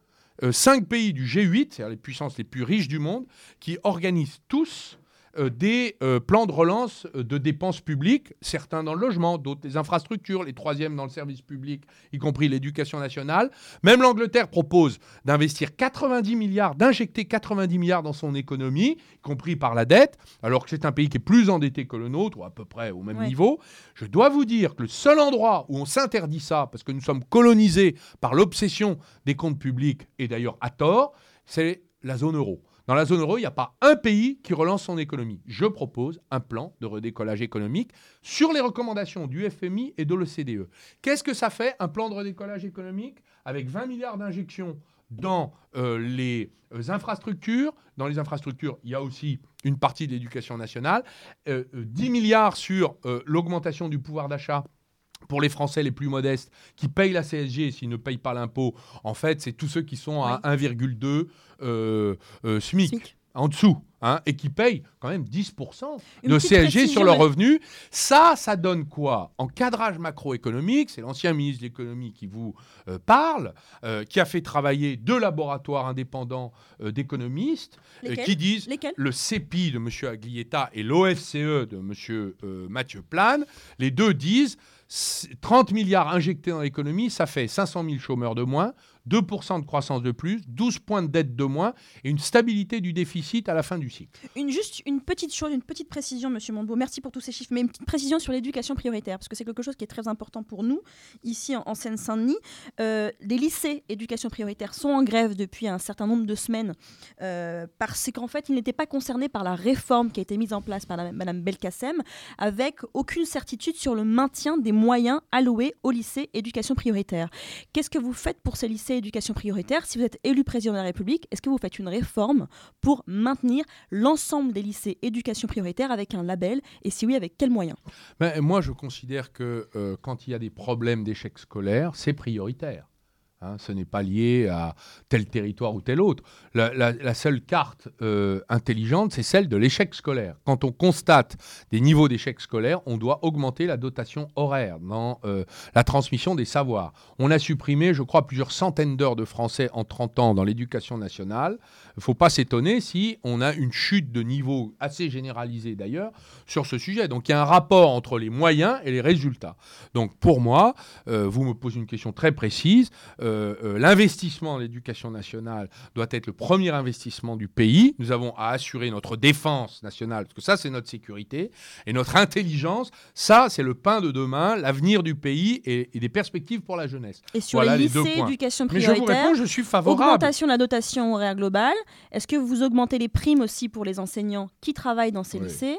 5 euh, pays du G8, c'est-à-dire les puissances les plus riches du monde, qui organisent tous des euh, plans de relance euh, de dépenses publiques, certains dans le logement, d'autres les infrastructures, les troisièmes dans le service public, y compris l'éducation nationale. Même l'Angleterre propose d'investir 90 milliards, d'injecter 90 milliards dans son économie, y compris par la dette, alors que c'est un pays qui est plus endetté que le nôtre, ou à peu près au même niveau. Je dois vous dire que le seul endroit où on s'interdit ça, parce que nous sommes colonisés par l'obsession des comptes publics, et d'ailleurs à tort, c'est la zone euro. Dans la zone euro, il n'y a pas un pays qui relance son économie. Je propose un plan de redécollage économique sur les recommandations du FMI et de l'OCDE. Qu'est-ce que ça fait, un plan de redécollage économique avec 20 milliards d'injections dans euh, les euh, infrastructures? Dans les infrastructures, il y a aussi une partie de l'éducation nationale. 10 euh, milliards sur l'augmentation du pouvoir d'achat pour les Français les plus modestes qui payent la CSG s'ils ne payent pas l'impôt, en fait, c'est tous ceux qui sont à 1,2 euh, euh, SMIC, en dessous. Hein, et qui payent quand même 10% de CSG sur leurs revenus. Ça, ça donne quoi? En cadrage macroéconomique, c'est l'ancien ministre de l'économie qui vous euh, parle, qui a fait travailler deux laboratoires indépendants d'économistes qui disent le CEPI de M. Aglietta et l'OFCE de M. Mathieu Plane, les deux disent 30 milliards injectés dans l'économie, ça fait 500 000 chômeurs de moins, 2% de croissance de plus, 12 points de dette de moins et une stabilité du déficit à la fin du cycle. Une, juste une petite chose, une petite précision, Monsieur Montbeau. Merci pour tous ces chiffres, mais une petite précision sur l'éducation prioritaire, parce que c'est quelque chose qui est très important pour nous ici en, en Seine-Saint-Denis. Euh, les lycées éducation prioritaire sont en grève depuis un certain nombre de semaines euh, parce qu'en fait, ils n'étaient pas concernés par la réforme qui a été mise en place par la- Madame Belkacem, avec aucune certitude sur le maintien des moyens alloués aux lycées éducation prioritaire. Qu'est-ce que vous faites pour ces lycées éducation prioritaire. Si vous êtes élu président de la République, est-ce que vous faites une réforme pour maintenir l'ensemble des lycées éducation prioritaire avec un label? Et si oui, avec quels moyens? Ben, moi, je considère que euh, quand il y a des problèmes d'échec scolaire, c'est prioritaire. Hein, ce n'est pas lié à tel territoire ou tel autre. La, seule carte euh, intelligente, c'est celle de l'échec scolaire. Quand on constate des niveaux d'échec scolaire, on doit augmenter la dotation horaire dans euh, la transmission des savoirs. On a supprimé, je crois, plusieurs centaines d'heures de français en 30 ans dans l'éducation nationale. Il ne faut pas s'étonner si on a une chute de niveau assez généralisée d'ailleurs sur ce sujet. Donc il y a un rapport entre les moyens et les résultats. Donc pour moi, euh, vous me posez une question très précise. Euh, euh, L'investissement dans l'éducation nationale doit être le premier investissement du pays. Nous avons à assurer notre défense nationale, parce que ça c'est notre sécurité, et notre intelligence, ça c'est le pain de demain, l'avenir du pays et, et des perspectives pour la jeunesse. Et sur Voilà les les deux lycées points. éducation Mais je vous prioritaire, réponds, je suis favorable. augmentation de la dotation horaire globale. Est-ce que vous augmentez les primes aussi pour les enseignants qui travaillent dans ces Oui, lycées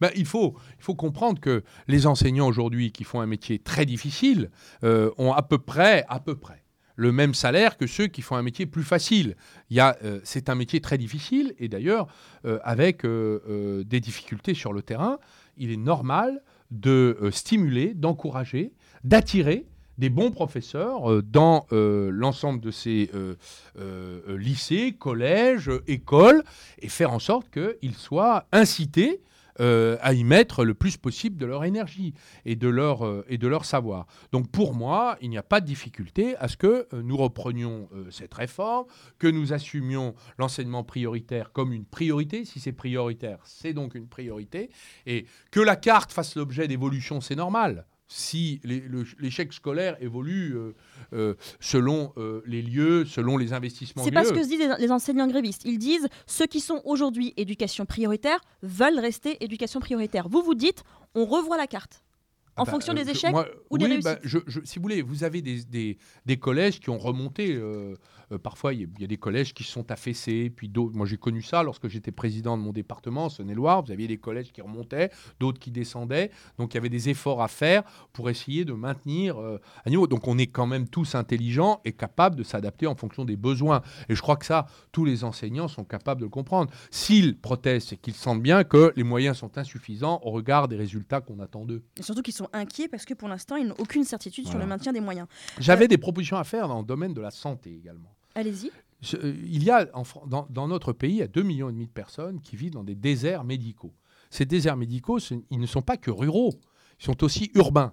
Ben, il, faut, il faut comprendre que les enseignants aujourd'hui qui font un métier très difficile euh, ont à peu près, à peu près le même salaire que ceux qui font un métier plus facile. Il y a, euh, c'est un métier très difficile et d'ailleurs euh, avec euh, des difficultés sur le terrain, il est normal de stimuler, d'encourager, d'attirer des bons professeurs euh, dans euh, l'ensemble de ces euh, lycées, collèges, écoles, et faire en sorte qu'ils soient incités à y mettre le plus possible de leur énergie et de leur, et de leur savoir. Donc pour moi, il n'y a pas de difficulté à ce que nous reprenions cette réforme, que nous assumions l'enseignement prioritaire comme une priorité. Si c'est prioritaire, c'est donc une priorité. Et que la carte fasse l'objet d'évolution, c'est normal. Si l'échec scolaire évolue euh, euh, selon euh, les lieux, selon les investissements C'est pas ce que se disent les, les enseignants grévistes. Ils disent ceux qui sont aujourd'hui éducation prioritaire veulent rester éducation prioritaire. Vous vous dites on revoit la carte en Ah bah, fonction euh, des je- échecs moi, ou des oui, réussites. bah, je- je- si vous voulez, vous avez des, des- des collèges qui ont remonté. euh, euh, parfois, il y, a- il y a des collèges qui se sont affaissés. Puis d'autres. Moi, j'ai connu ça lorsque j'étais président de mon département, Saône-et-Loire. Vous aviez des collèges qui remontaient, d'autres qui descendaient. Donc, il y avait des efforts à faire pour essayer de maintenir euh, un niveau. Donc, on est quand même tous intelligents et capables de s'adapter en fonction des besoins. Et je crois que ça, tous les enseignants sont capables de le comprendre. S'ils protestent, c'est qu'ils sentent bien que les moyens sont insuffisants au regard des résultats qu'on attend d'eux. Et surtout qu'ils sont inquiets parce que pour l'instant ils n'ont aucune certitude sur le maintien des moyens. J'avais des propositions à faire dans le domaine de la santé également. Allez-y. Euh, il y a en dans, dans notre pays, il y a 2,5 millions de personnes qui vivent dans des déserts médicaux. Ces déserts médicaux, ils ne sont pas que ruraux, ils sont aussi urbains.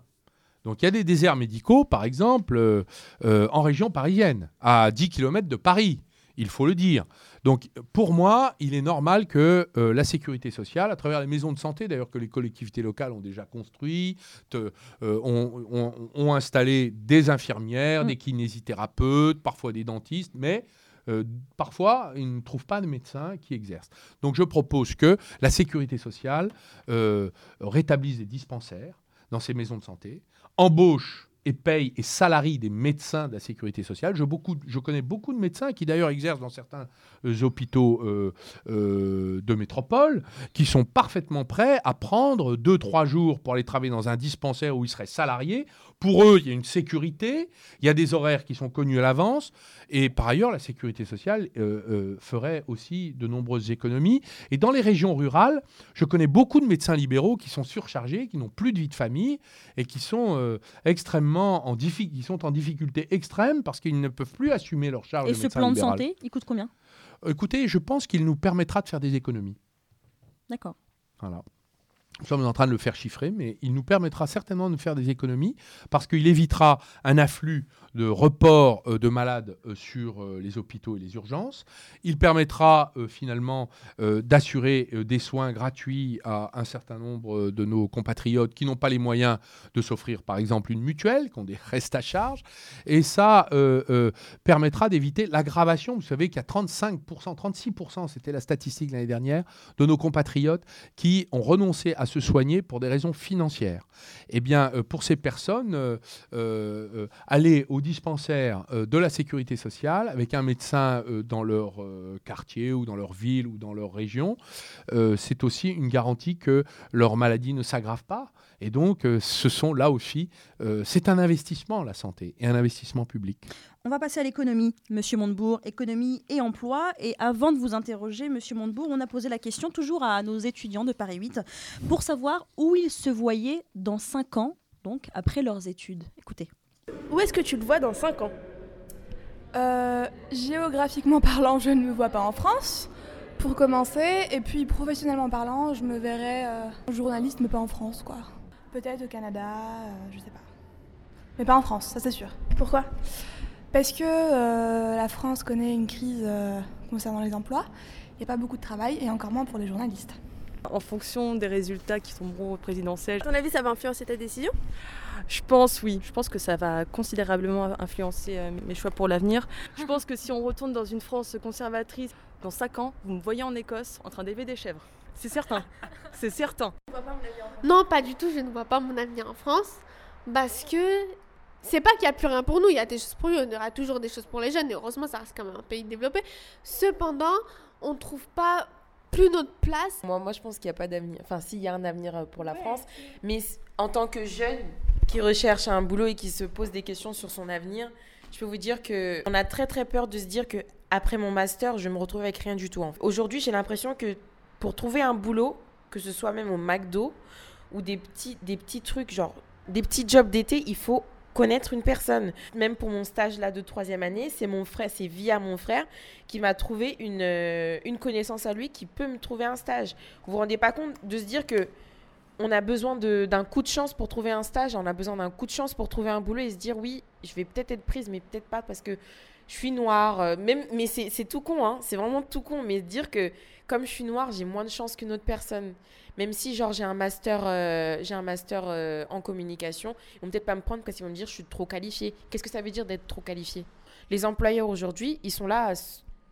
Donc il y a des déserts médicaux, par exemple, euh, euh, en région parisienne, à 10 km de Paris, il faut le dire. Donc pour moi, il est normal que euh, la sécurité sociale, à travers les maisons de santé, d'ailleurs que les collectivités locales ont déjà construit, te- euh, ont, ont- ont installé des infirmières, Mm. des kinésithérapeutes, parfois des dentistes, mais euh, parfois, ils ne trouvent pas de médecins qui exercent. Donc je propose que la sécurité sociale euh, rétablisse des dispensaires dans ces maisons de santé, embauche et paye et salarie des médecins de la sécurité sociale. Je, connais beaucoup de médecins qui d'ailleurs exercent dans certains euh, hôpitaux euh, euh, de métropole, qui sont parfaitement prêts à prendre deux, trois jours pour aller travailler dans un dispensaire où ils seraient salariés. Pour eux, il y a une sécurité, il y a des horaires qui sont connus à l'avance, et par ailleurs, la sécurité sociale euh, euh, ferait aussi de nombreuses économies. Et dans les régions rurales, je connais beaucoup de médecins libéraux qui sont surchargés, qui n'ont plus de vie de famille et qui sont euh, extrêmement en, diffi- qui sont en difficulté extrême parce qu'ils ne peuvent plus assumer leur charge Et de ce plan de santé, il coûte combien? Écoutez, je pense qu'il nous permettra de faire des économies. D'accord. Voilà. Nous sommes en train de le faire chiffrer, mais il nous permettra certainement de faire des économies parce qu'il évitera un afflux de report euh, de malades euh, sur euh, les hôpitaux et les urgences. Il permettra finalement d'assurer des soins gratuits à un certain nombre de nos compatriotes qui n'ont pas les moyens de s'offrir par exemple une mutuelle, qui ont des [LAUGHS] restes à charge. Et ça permettra d'éviter l'aggravation. Vous savez qu'il y a 35%, 36%, c'était la statistique l'année dernière, de nos compatriotes qui ont renoncé à se soigner pour des raisons financières. Eh bien, pour ces personnes, aller au dispensaire euh, de la sécurité sociale avec un médecin euh, dans leur euh, quartier ou dans leur ville ou dans leur région, c'est aussi une garantie que leur maladie ne s'aggrave pas. Et donc, ce sont là aussi, c'est un investissement, la santé, et un investissement public. On va passer à l'économie, Monsieur Montebourg, économie et emploi. Et avant de vous interroger, Monsieur Montebourg, on a posé la question toujours à nos étudiants de Paris 8 pour savoir où ils se voyaient dans 5 ans, donc après leurs études. Écoutez. Où est-ce que tu le vois dans 5 ans? Euh, géographiquement parlant, je ne me vois pas en France, pour commencer. Et puis professionnellement parlant, je me verrais euh, journaliste, mais pas en France, quoi. Peut-être au Canada, euh, je sais pas. Mais pas en France, ça c'est sûr. Pourquoi? Parce que euh, la France connaît une crise euh, concernant les emplois. Il n'y a pas beaucoup de travail, et encore moins pour les journalistes. En fonction des résultats qui tomberont au présidentiel, À ton avis, ça va influencer ta décision? Je pense oui. Je pense que ça va considérablement influencer euh, mes choix pour l'avenir. Je pense que si on retourne dans une France conservatrice, dans 5 ans, vous me voyez en Écosse en train d'élever des chèvres. C'est certain. C'est certain. Non, pas du tout, je ne vois pas mon avenir en France. Parce que c'est pas qu'il n'y a plus rien pour nous, il y a des choses pour nous, il y aura toujours des choses pour les jeunes, et heureusement, ça reste quand même un pays développé. Cependant, on ne trouve pas plus notre place. Moi, moi, je pense qu'il n'y a pas d'avenir. Enfin, s'il y a un avenir euh, pour la France, mais en tant que jeune qui recherche un boulot et qui se pose des questions sur son avenir, je peux vous dire que on a très très peur de se dire que après mon master, je me retrouve avec rien du tout. en fait. Aujourd'hui, j'ai l'impression que pour trouver un boulot, que ce soit même au McDo ou des petits des petits trucs genre des petits jobs d'été, il faut connaître une personne. Même pour mon stage là de troisième année, c'est mon frère, c'est via mon frère qui m'a trouvé une, euh, une connaissance à lui qui peut me trouver un stage. Vous vous rendez pas compte de se dire que on a besoin d'un coup de chance pour trouver un stage, on a besoin d'un coup de chance pour trouver un boulot et se dire oui, je vais peut-être être prise, mais peut-être pas parce que je suis noire. euh, Même, mais c'est tout con, hein, c'est vraiment tout con. Mais dire que comme je suis noire, j'ai moins de chance qu'une autre personne. Même si genre j'ai un master, euh, j'ai un master euh, en communication, ils vont peut-être pas me prendre parce qu'ils vont me dire je suis trop qualifiée. Qu'est-ce que ça veut dire d'être trop qualifiée? Les employeurs aujourd'hui, ils sont là à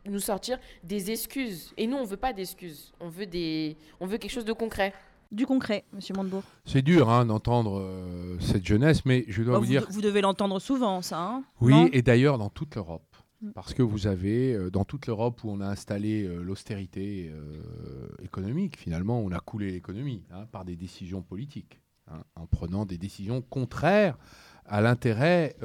nous sortir des excuses. Et nous, on veut pas d'excuses. On veut des, on veut quelque chose de concret. Du concret, Monsieur Montebourg. C'est dur hein, d'entendre euh, cette jeunesse, mais je dois Bah, vous vous, dire vous devez l'entendre souvent, ça. hein Oui, et d'ailleurs dans toute l'Europe. Parce que vous avez, euh, dans toute l'Europe où on a installé euh, l'austérité euh, économique, finalement, on a coulé l'économie hein, par des décisions politiques, hein, en prenant des décisions contraires à l'intérêt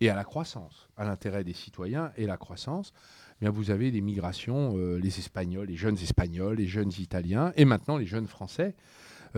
et à la croissance, à l'intérêt des citoyens et la croissance. Eh Bien, vous avez des migrations, les Espagnols, les jeunes Espagnols, les jeunes Italiens, et maintenant les jeunes Français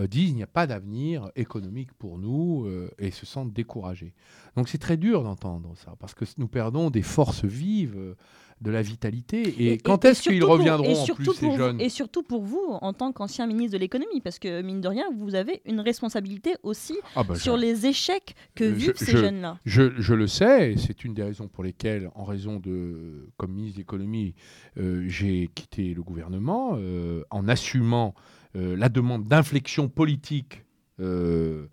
disent il n'y a pas d'avenir économique pour nous euh, et se sentent découragés. Donc c'est très dur d'entendre ça, parce que nous perdons des forces vives, euh, de la vitalité. Et, quand est-ce qu'ils pour- reviendront en plus, ces vous- jeunes? Et surtout pour vous, en tant qu'ancien ministre de l'économie, parce que mine de rien, vous avez une responsabilité aussi Ah bah, sur je- les échecs que Euh, vivent ces je- jeunes-là. Je, je le sais, et c'est une des raisons pour lesquelles, en raison de, comme ministre de l'économie, euh, j'ai quitté le gouvernement euh, en assumant euh, la demande d'inflexion politique euh,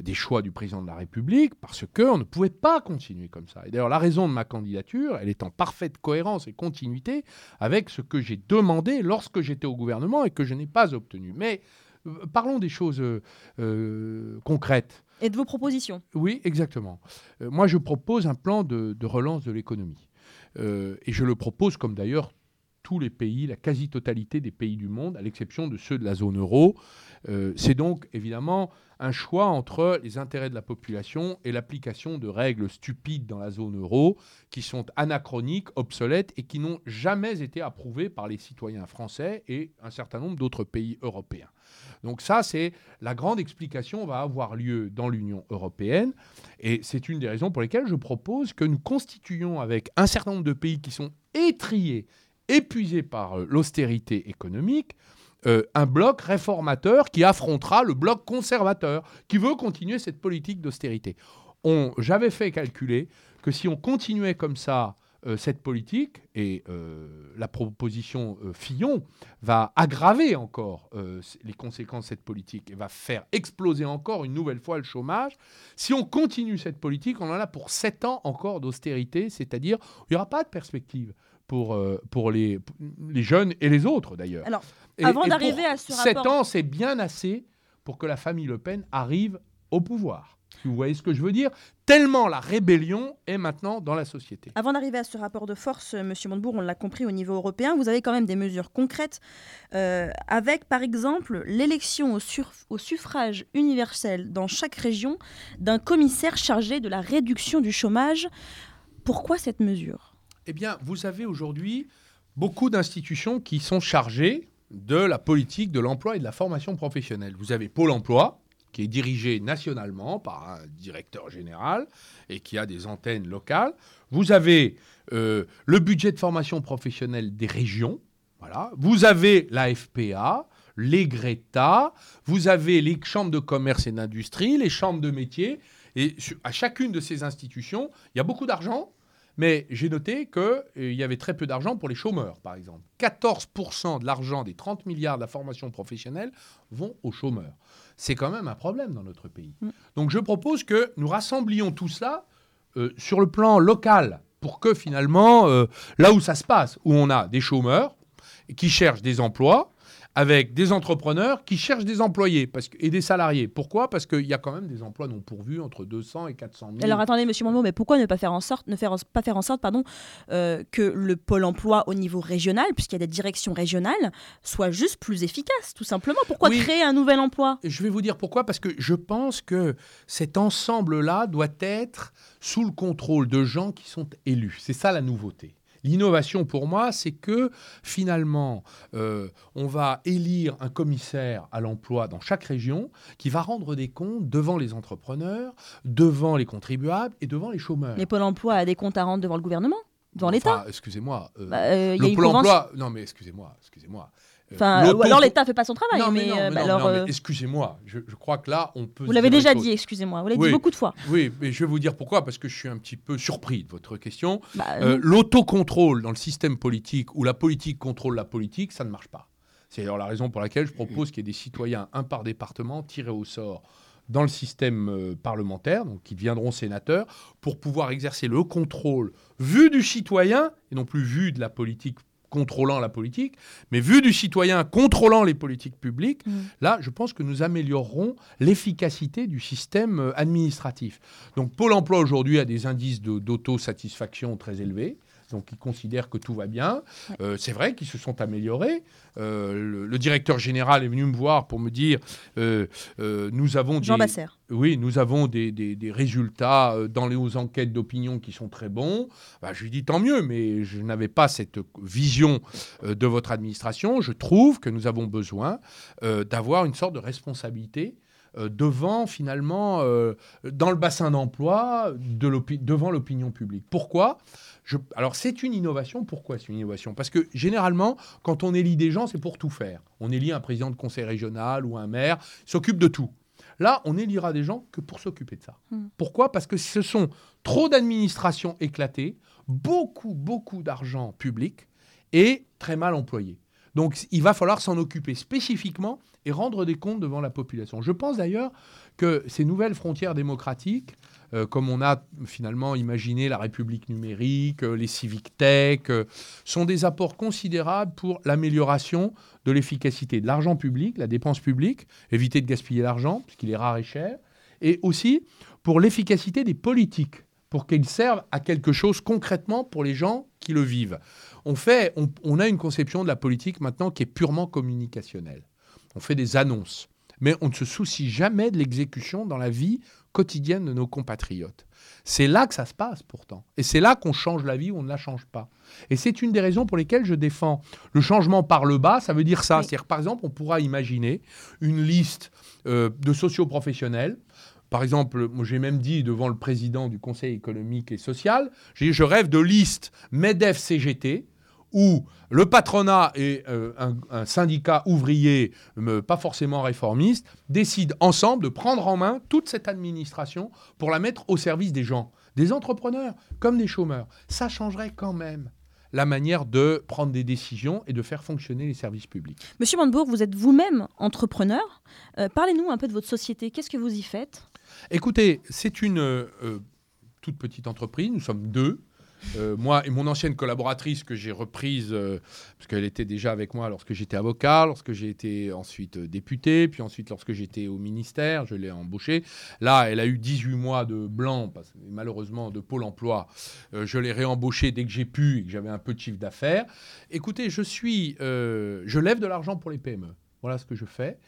des choix du président de la République, parce qu'on ne pouvait pas continuer comme ça. Et d'ailleurs, la raison de ma candidature, elle est en parfaite cohérence et continuité avec ce que j'ai demandé lorsque j'étais au gouvernement et que je n'ai pas obtenu. Mais euh, parlons des choses euh, euh, concrètes. Et de vos propositions. Oui, exactement. Euh, moi, je propose un plan de, de relance de l'économie. Euh, et je le propose comme d'ailleurs tous les pays, la quasi-totalité des pays du monde, à l'exception de ceux de la zone euro. Euh, c'est donc évidemment un choix entre les intérêts de la population et l'application de règles stupides dans la zone euro qui sont anachroniques, obsolètes et qui n'ont jamais été approuvées par les citoyens français et un certain nombre d'autres pays européens. Donc ça, c'est la grande explication va avoir lieu dans l'Union européenne et c'est une des raisons pour lesquelles je propose que nous constituions avec un certain nombre de pays qui sont étriés, épuisés par euh, l'austérité économique, euh, un bloc réformateur qui affrontera le bloc conservateur, qui veut continuer cette politique d'austérité. J'avais fait calculer que si on continuait comme ça euh, cette politique, et la proposition Fillon va aggraver encore les conséquences de cette politique et va faire exploser encore une nouvelle fois le chômage, si on continue cette politique, on en a pour sept ans encore d'austérité, c'est-à-dire il n'y aura pas de perspective pour, pour les, les jeunes et les autres d'ailleurs. Alors, avant d'arriver à ce rapport... 7 ans, c'est bien assez pour que la famille Le Pen arrive au pouvoir. Vous voyez ce que je veux dire Tellement la rébellion est maintenant dans la société. Avant d'arriver à ce rapport de force, euh, Monsieur Montebourg, on l'a compris au niveau européen, vous avez quand même des mesures concrètes, euh, avec par exemple l'élection au, au, suffrage universel dans chaque région d'un commissaire chargé de la réduction du chômage. Pourquoi cette mesure? Eh bien, vous avez aujourd'hui beaucoup d'institutions qui sont chargées de la politique de l'emploi et de la formation professionnelle. Vous avez Pôle emploi, qui est dirigé nationalement par un directeur général et qui a des antennes locales. Vous avez euh, le budget de formation professionnelle des régions. Voilà. Vous avez la FPA, les GRETA, vous avez les chambres de commerce et d'industrie, les chambres de métiers. Et à chacune de ces institutions, il y a beaucoup d'argent, mais j'ai noté qu'il euh, y avait très peu d'argent pour les chômeurs, par exemple. 14% de l'argent des 30 milliards de la formation professionnelle vont aux chômeurs. C'est quand même un problème dans notre pays. Mm. Donc je propose que nous rassemblions tout cela euh, sur le plan local pour que finalement, euh, là où ça se passe, où on a des chômeurs qui cherchent des emplois, avec des entrepreneurs qui cherchent des employés parce que, et des salariés. Pourquoi? Parce qu'il y a quand même des emplois non pourvus entre 200 et 400 000. Alors attendez, Monsieur Mambo, mais pourquoi ne pas faire en sorte, ne faire, pas faire en sorte, pardon, euh, que le pôle emploi au niveau régional, puisqu'il y a des directions régionales, soit juste plus efficace, tout simplement? Pourquoi créer un nouvel emploi? Je vais vous dire pourquoi. Parce que je pense que cet ensemble-là doit être sous le contrôle de gens qui sont élus. C'est ça la nouveauté. L'innovation pour moi, c'est que finalement, euh, on va élire un commissaire à l'emploi dans chaque région qui va rendre des comptes devant les entrepreneurs, devant les contribuables et devant les chômeurs. Mais Pôle emploi a des comptes à rendre devant le gouvernement? Devant l'État? Excusez-moi. Euh, bah, euh, le Pôle emploi. Non, mais excusez-moi, excusez-moi. Enfin, ou alors l'État fait pas son travail. mais, alors, excusez-moi, je, crois que là, on peut. Vous l'avez déjà dit, excusez-moi. Vous l'avez dit beaucoup de fois. Oui, mais je vais vous dire pourquoi, parce que je suis un petit peu surpris de votre question. Bah, euh, l'autocontrôle dans le système politique où la politique contrôle la politique, ça ne marche pas. C'est d'ailleurs la raison pour laquelle je propose qu'il y ait des citoyens, un par département, tirés au sort dans le système euh, parlementaire, donc qui deviendront sénateurs, pour pouvoir exercer le contrôle vu du citoyen et non plus vu de la politique contrôlant la politique, mais vu du citoyen contrôlant les politiques publiques, mm. là, je pense que nous améliorerons l'efficacité du système euh, administratif. Donc Pôle Emploi aujourd'hui a des indices d'autosatisfaction très élevés donc ils considèrent que tout va bien. Euh, c'est vrai qu'ils se sont améliorés. Euh, le, directeur général est venu me voir pour me dire euh, nous avons Jean des, Basser. Oui, nous avons des, résultats dans les enquêtes d'opinion qui sont très bons. Bah, je lui dis tant mieux, mais je n'avais pas cette vision de votre administration. Je trouve que nous avons besoin d'avoir une sorte de responsabilité devant finalement dans le bassin d'emploi devant l'opinion publique. Pourquoi? Alors c'est une innovation. Pourquoi c'est une innovation? Parce que généralement, quand on élit des gens, c'est pour tout faire. On élit un président de conseil régional ou un maire, s'occupe de tout. Là, on élira des gens que pour s'occuper de ça. Hmm. Pourquoi? Parce que ce sont trop d'administrations éclatées, beaucoup, beaucoup d'argent public et très mal employé. Donc il va falloir s'en occuper spécifiquement et rendre des comptes devant la population. Je pense d'ailleurs que ces nouvelles frontières démocratiques euh, comme on a finalement imaginé la République numérique, euh, les civic tech, euh, sont des apports considérables pour l'amélioration de l'efficacité de l'argent public, la dépense publique, éviter de gaspiller l'argent, puisqu'il est rare et cher, et aussi pour l'efficacité des politiques, pour qu'ils servent à quelque chose concrètement pour les gens qui le vivent. On, fait, on a une conception de la politique maintenant qui est purement communicationnelle. On fait des annonces mais on ne se soucie jamais de l'exécution dans la vie quotidienne de nos compatriotes. C'est là que ça se passe pourtant. Et c'est là qu'on change la vie ou on ne la change pas. Et c'est une des raisons pour lesquelles je défends le changement par le bas. Ça veut dire ça. C'est-à-dire, par exemple, on pourra imaginer une liste euh, de socioprofessionnels. Par exemple, j'ai même dit devant le président du Conseil économique et social, je rêve de liste MEDEF-CGT où le patronat et euh, un, un syndicat ouvrier, me- pas forcément réformiste, décident ensemble de prendre en main toute cette administration pour la mettre au service des gens, des entrepreneurs comme des chômeurs. Ça changerait quand même la manière de prendre des décisions et de faire fonctionner les services publics. Monsieur Montebourg, vous êtes vous-même entrepreneur. Euh, Parlez-nous un peu de votre société. Qu'est-ce que vous y faites? Écoutez, c'est une euh, euh, toute petite entreprise, nous sommes deux. Euh, moi et mon ancienne collaboratrice que j'ai reprise, euh, parce qu'elle était déjà avec moi lorsque j'étais avocat, lorsque j'ai été ensuite euh, député, puis ensuite lorsque j'étais au ministère, je l'ai embauchée. Là, elle a eu 18 mois de blanc, parce, malheureusement de Pôle emploi. Je l'ai réembauchée dès que j'ai pu et que j'avais un peu de chiffre d'affaires. Écoutez, je suis, je lève de l'argent pour les PME. Voilà ce que je fais.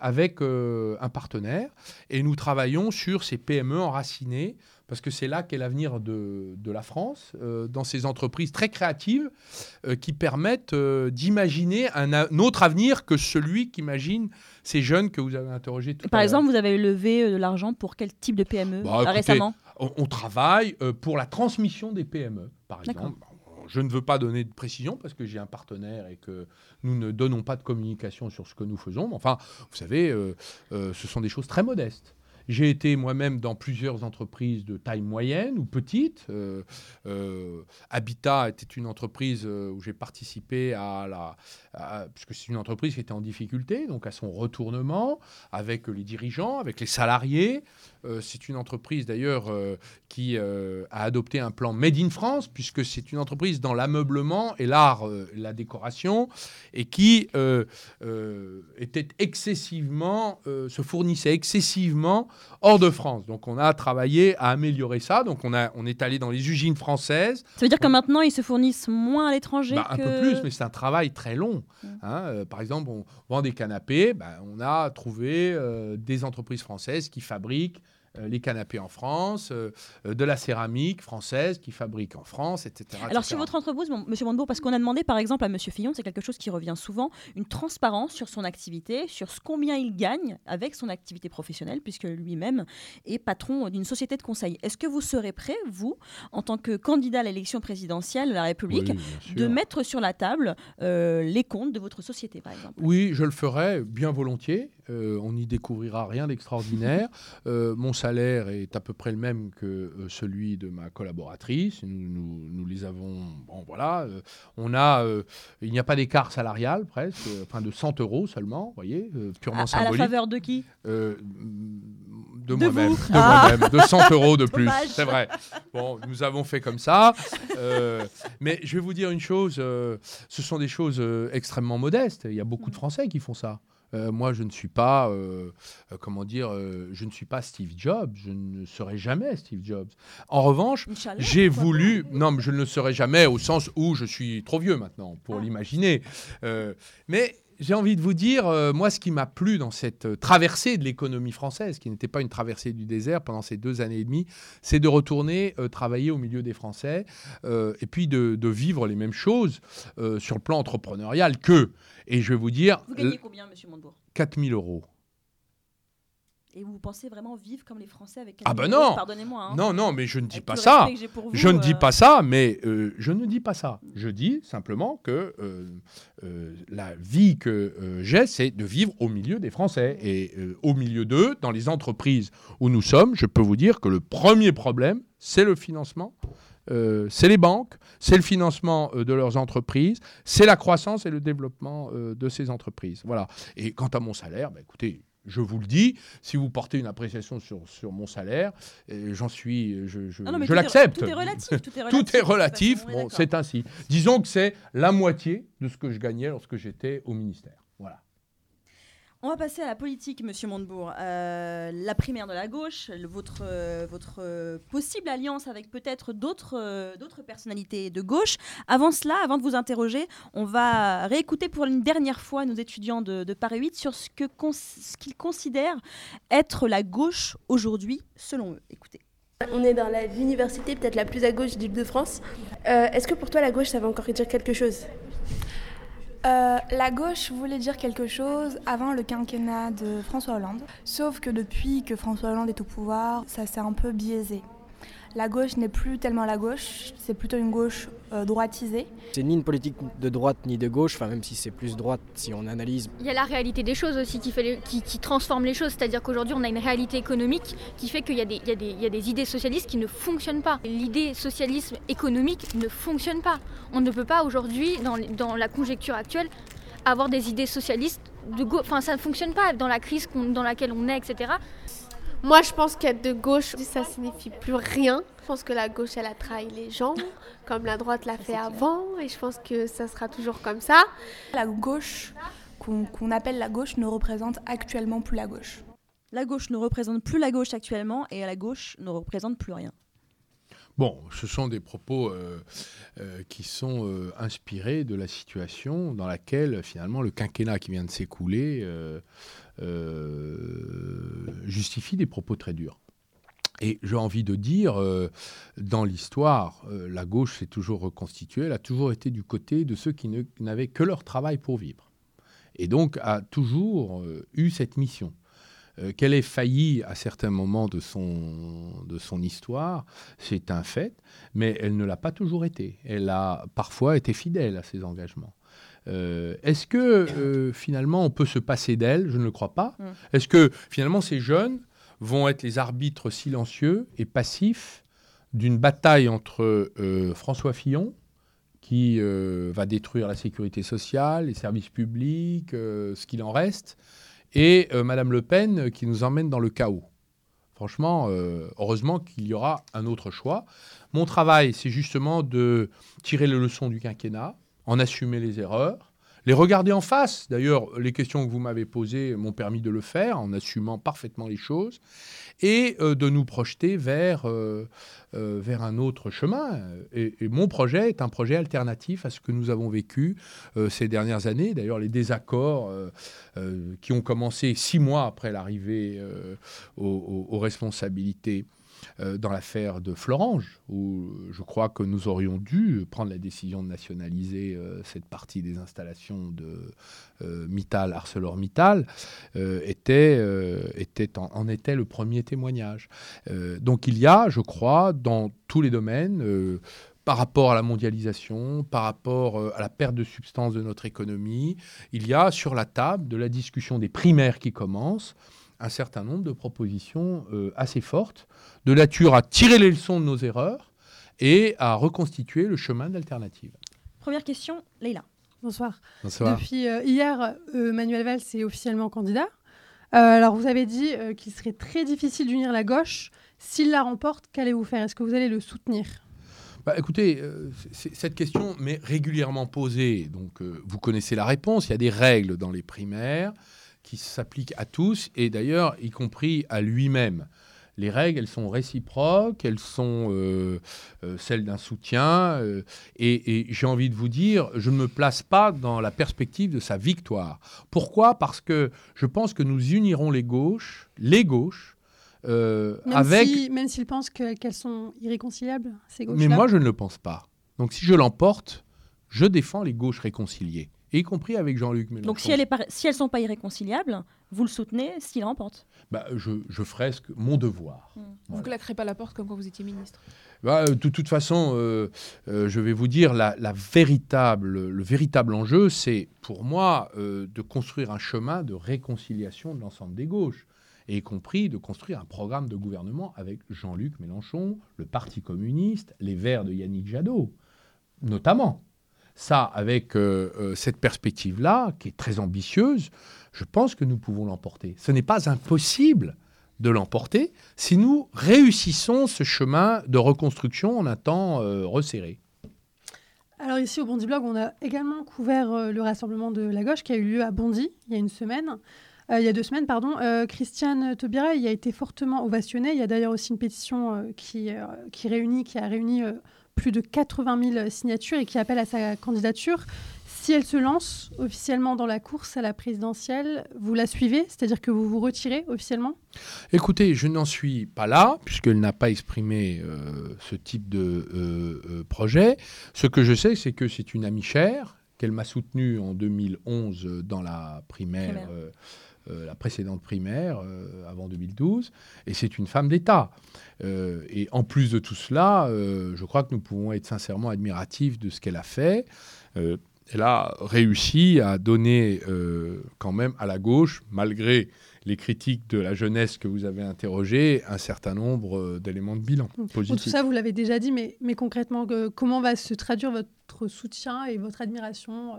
avec un partenaire et nous travaillons sur ces PME enracinées parce que c'est là qu'est l'avenir de, de la France, euh, dans ces entreprises très créatives euh, qui permettent euh, d'imaginer un, autre avenir que celui qu''imaginent ces jeunes que vous avez interrogés tout Par à exemple, vous avez levé de l'argent pour quel type de PME Bah, écoutez, récemment? on, on travaille pour la transmission des PME, par exemple. Je ne veux pas donner de précision parce que j'ai un partenaire et que nous ne donnons pas de communication sur ce que nous faisons. Mais enfin, vous savez, ce sont des choses très modestes. J'ai été moi-même dans plusieurs entreprises de taille moyenne ou petite. Euh, euh, Habitat était une entreprise euh, où j'ai participé à la, puisque c'est une entreprise qui était en difficulté, donc à son retournement avec les dirigeants, avec les salariés. Euh, c'est une entreprise d'ailleurs euh, qui euh, a adopté un plan Made in France, puisque c'est une entreprise dans l'ameublement et l'art, la décoration, et qui était excessivement, se fournissait excessivement hors de France. Donc on a travaillé à améliorer ça. Donc on, a, on est allé dans les usines françaises. Ça veut dire que maintenant, ils se fournissent moins à l'étranger Bah, Un que... peu plus, mais c'est un travail très long. hein. Euh, par exemple, on vend des canapés. bah, on a trouvé euh, des entreprises françaises qui fabriquent les canapés en France, euh, euh, de la céramique française qui fabrique en France, etc. Alors etc. sur votre entreprise, bon, Monsieur Montebourg, parce qu'on a demandé par exemple à Monsieur Fillon, c'est quelque chose qui revient souvent, une transparence sur son activité, sur ce combien il gagne avec son activité professionnelle, puisque lui-même est patron d'une société de conseil. Est-ce que vous serez prêt, vous, en tant que candidat à l'élection présidentielle de la République, Oui, de mettre sur la table euh, les comptes de votre société, par exemple? Oui, je le ferai bien volontiers. Euh, on n'y découvrira rien d'extraordinaire. [LAUGHS] Euh, mon salaire est à peu près le même que euh, celui de ma collaboratrice. Nous, nous, nous les avons. Bon, voilà. euh, on a. euh, il n'y a pas d'écart salarial presque, euh, enfin de 100 euros seulement, vous voyez, euh, purement à, à la symbolique. faveur de qui? Euh, de De moi-même, de Ah. moi-même, de 100 [LAUGHS] euros de plus, c'est vrai. Bon, nous avons fait comme ça, euh, mais je vais vous dire une chose, euh, ce sont des choses euh, extrêmement modestes. Il y a beaucoup de Français qui font ça. Euh, moi, je ne suis pas, euh, euh, comment dire, je ne suis pas Steve Jobs. Je ne serai jamais Steve Jobs. En revanche, j'ai voulu, non, mais je ne le serai jamais au sens où je suis trop vieux maintenant pour Ah. l'imaginer. Mais j'ai envie de vous dire, euh, moi, ce qui m'a plu dans cette euh, traversée de l'économie française, qui n'était pas une traversée du désert pendant ces deux années et demie, c'est de retourner euh, travailler au milieu des Français euh, et puis de, de vivre les mêmes choses sur le plan entrepreneurial que, et je vais vous dire, Vous gagnez combien, Monsieur Montebourg? 4000 euros. Et vous pensez vraiment vivre comme les Français avec Ah 4000 ben non Pardonnez-moi. hein. Non, non, mais je ne dis Avec pas ça. vous, je ne dis euh, pas ça, mais euh, je ne dis pas ça. Je dis simplement que euh, la vie que j'ai, c'est de vivre au milieu des Français. Et au milieu d'eux, dans les entreprises où nous sommes, je peux vous dire que le premier problème, c'est le financement. Euh, c'est les banques, c'est le financement euh, de leurs entreprises, c'est la croissance et le développement euh, de ces entreprises. Voilà. Et quant à mon salaire, bah, écoutez, je vous le dis, si vous portez une appréciation sur, sur mon salaire, j'en suis, je, je, Ah non, je l'accepte. tout est relatif, tout est relatif, [LAUGHS] Tout est Bon, c'est ainsi. Disons que c'est la moitié de ce que je gagnais lorsque j'étais au ministère. Voilà. On va passer à la politique, Monsieur Montebourg. Euh, la primaire de la gauche, votre, euh, euh, possible alliance avec peut-être d'autres personnalités de gauche. Avant cela, avant de vous interroger, on va réécouter pour une dernière fois nos étudiants de, Paris 8 sur ce qu'ils considèrent être la gauche aujourd'hui, selon eux. Écoutez. On est dans l'université peut-être la plus à gauche d'Île-de-France. Euh, Est-ce que pour toi la gauche ça va encore dire quelque chose? Euh, la gauche voulait dire quelque chose avant le quinquennat de François Hollande. Sauf que depuis que François Hollande est au pouvoir, ça s'est un peu biaisé. la gauche n'est plus tellement la gauche, c'est plutôt une gauche euh, droitisée. C'est ni une politique de droite ni de gauche, enfin même si c'est plus droite si on analyse. Il y a la réalité des choses aussi qui, fait les- qui, qui transforme les choses, c'est-à-dire qu'aujourd'hui on a une réalité économique qui fait qu'il y, a des- il y a des- il y a des idées socialistes qui ne fonctionnent pas. L'idée socialisme économique ne fonctionne pas. On ne peut pas aujourd'hui, dans, la conjecture actuelle, avoir des idées socialistes de gauche. Enfin ça ne fonctionne pas dans la crise dans laquelle on est, etc. Moi, je pense qu'être de gauche, ça signifie plus rien. Je pense que la gauche, elle a trahi les gens, [LAUGHS] comme la droite l'a fait avant, et je pense que ça sera toujours comme ça. La gauche qu'on appelle la gauche ne représente actuellement plus la gauche. La gauche ne représente plus la gauche actuellement et la gauche ne représente plus rien. Bon, ce sont des propos euh, euh, qui sont euh, inspirés de la situation dans laquelle finalement le quinquennat qui vient de s'écouler euh, euh, justifie des propos très durs. Et j'ai envie de dire, euh, dans l'histoire, euh, la gauche s'est toujours reconstituée, elle a toujours été du côté de ceux qui n'avaient que leur travail pour vivre. Et donc a toujours euh, eu cette mission. Qu'elle ait failli à certains moments de son, de son histoire, c'est un fait, mais elle ne l'a pas toujours été. Elle a parfois été fidèle à ses engagements. Euh, Est-ce que euh, finalement on peut se passer d'elle? Je ne le crois pas. Mm. Est-ce que finalement ces jeunes vont être les arbitres silencieux et passifs d'une bataille entre euh, François Fillon, qui euh, va détruire la sécurité sociale, les services publics, euh, ce qu'il en reste, et Madame Le Pen qui nous emmène dans le chaos. Franchement, heureusement qu'il y aura un autre choix. Mon travail, c'est justement de tirer les leçons du quinquennat, en assumer les erreurs, les regarder en face. D'ailleurs, les questions que vous m'avez posées m'ont permis de le faire, en assumant parfaitement les choses, et euh, de nous projeter vers, euh, euh, vers un autre chemin. Et, mon projet est un projet alternatif à ce que nous avons vécu ces dernières années. D'ailleurs, les désaccords qui ont commencé six mois après l'arrivée aux, responsabilités dans l'affaire de Florange, où je crois que nous aurions dû prendre la décision de nationaliser euh, cette partie des installations de euh, Mittal, ArcelorMittal, euh, était, euh, en, en était le premier témoignage. Euh, donc il y a, je crois, dans tous les domaines, euh, par rapport à la mondialisation, par rapport euh, à la perte de substance de notre économie, il y a sur la table de la discussion des primaires qui commencent un certain nombre de propositions euh, assez fortes, de nature à tirer les leçons de nos erreurs et à reconstituer le chemin d'alternative. Première question, Leïla. Bonsoir. Bonsoir. Depuis euh, hier, euh, Manuel Valls est officiellement candidat. Euh, alors, vous avez dit euh, qu'il serait très difficile d'unir la gauche. S'il la remporte, qu'allez-vous faire? Est-ce que vous allez le soutenir? Bah, écoutez, euh, cette question m'est régulièrement posée. Donc, euh, vous connaissez la réponse. Il y a des règles dans les primaires qui s'appliquent à tous, et d'ailleurs, y compris à lui-même. Les règles, elles sont réciproques, elles sont euh, euh, celles d'un soutien. euh, et et j'ai envie de vous dire, je ne me place pas dans la perspective de sa victoire. Pourquoi? Parce que je pense que nous unirons les gauches, les gauches, Même avec si- même s'il pense que- qu'elles sont irréconciliables, ces gauches mais moi, je ne le pense pas. Donc, si je l'emporte, je défends les gauches réconciliées, y compris avec Jean-Luc Mélenchon. Donc si, elle est par- si elles ne sont pas irréconciliables, vous le soutenez s'il remporte. Bah, je, je ferai ce que- mon devoir. Vous claquerez pas la porte comme quand vous étiez ministre? Bah, euh, de toute façon, euh, euh, je vais vous dire, la, la véritable, le véritable enjeu, c'est pour moi euh, de construire un chemin de réconciliation de l'ensemble des gauches, et y compris de construire un programme de gouvernement avec Jean-Luc Mélenchon, le Parti communiste, les Verts de Yannick Jadot, notamment. Ça, avec euh, euh, cette perspective-là, qui est très ambitieuse, je pense que nous pouvons l'emporter. Ce n'est pas impossible de l'emporter si nous réussissons ce chemin de reconstruction en un temps euh, resserré. Alors ici au Bondy Blog, on a également couvert le rassemblement de la gauche qui a eu lieu à Bondy il y a une semaine. Il y a deux semaines, pardon. Christiane Taubira il a été fortement ovationné. Il y a d'ailleurs aussi une pétition qui, qui, réunit, qui a réuni plus de 80 000 signatures et qui appelle à sa candidature. Si elle se lance officiellement dans la course à la présidentielle, vous la suivez C'est-à-dire que vous vous retirez officiellement? Écoutez, je n'en suis pas là, puisqu'elle n'a pas exprimé euh, ce type de euh, euh, projet. Ce que je sais, c'est que c'est une amie chère, qu'elle m'a soutenue en 2011 dans la primaire Primaire. euh, euh, la précédente primaire, euh, avant 2012, et c'est une femme d'État. Euh, et en plus de tout cela, je crois que nous pouvons être sincèrement admiratifs de ce qu'elle a fait. Elle a réussi à donner quand même à la gauche, malgré les critiques de la jeunesse que vous avez interrogées, un certain nombre d'éléments de bilan Bon, tout positifs. ça, vous l'avez déjà dit, mais, mais concrètement, comment va se traduire votre soutien et votre admiration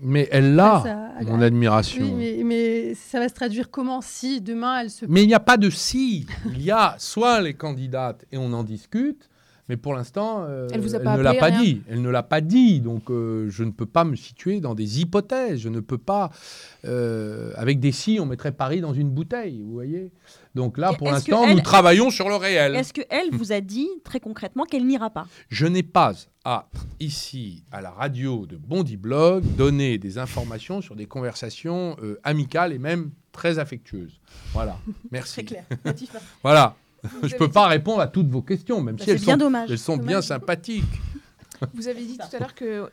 Mais elle l'a, mon admiration. Oui, mais, mais ça va se traduire comment si demain elle se. Mais il n'y a pas de si. Il y a soit les candidates et on en discute, mais pour l'instant, euh, Elle vous a pas ne l'a pas rien dit. Elle ne l'a pas dit. Donc euh, je ne peux pas me situer dans des hypothèses. Je ne peux pas. euh, avec des si, on mettrait Paris dans une bouteille, vous voyez. Donc là, pour l'instant, nous travaillons sur le réel. Est-ce qu'elle vous a dit très concrètement qu'elle n'ira pas? Je n'ai pas à, ici, à la radio de Bondi Blog, donner des informations sur des conversations euh, amicales et même très affectueuses. Voilà. [LAUGHS] Merci. Très clair. [LAUGHS] voilà. Vous Je avez peux dit- pas répondre à toutes vos questions, même Bah, si elles bien sont, dommage. elles sont bien sympathiques. Vous avez dit tout à l'heure que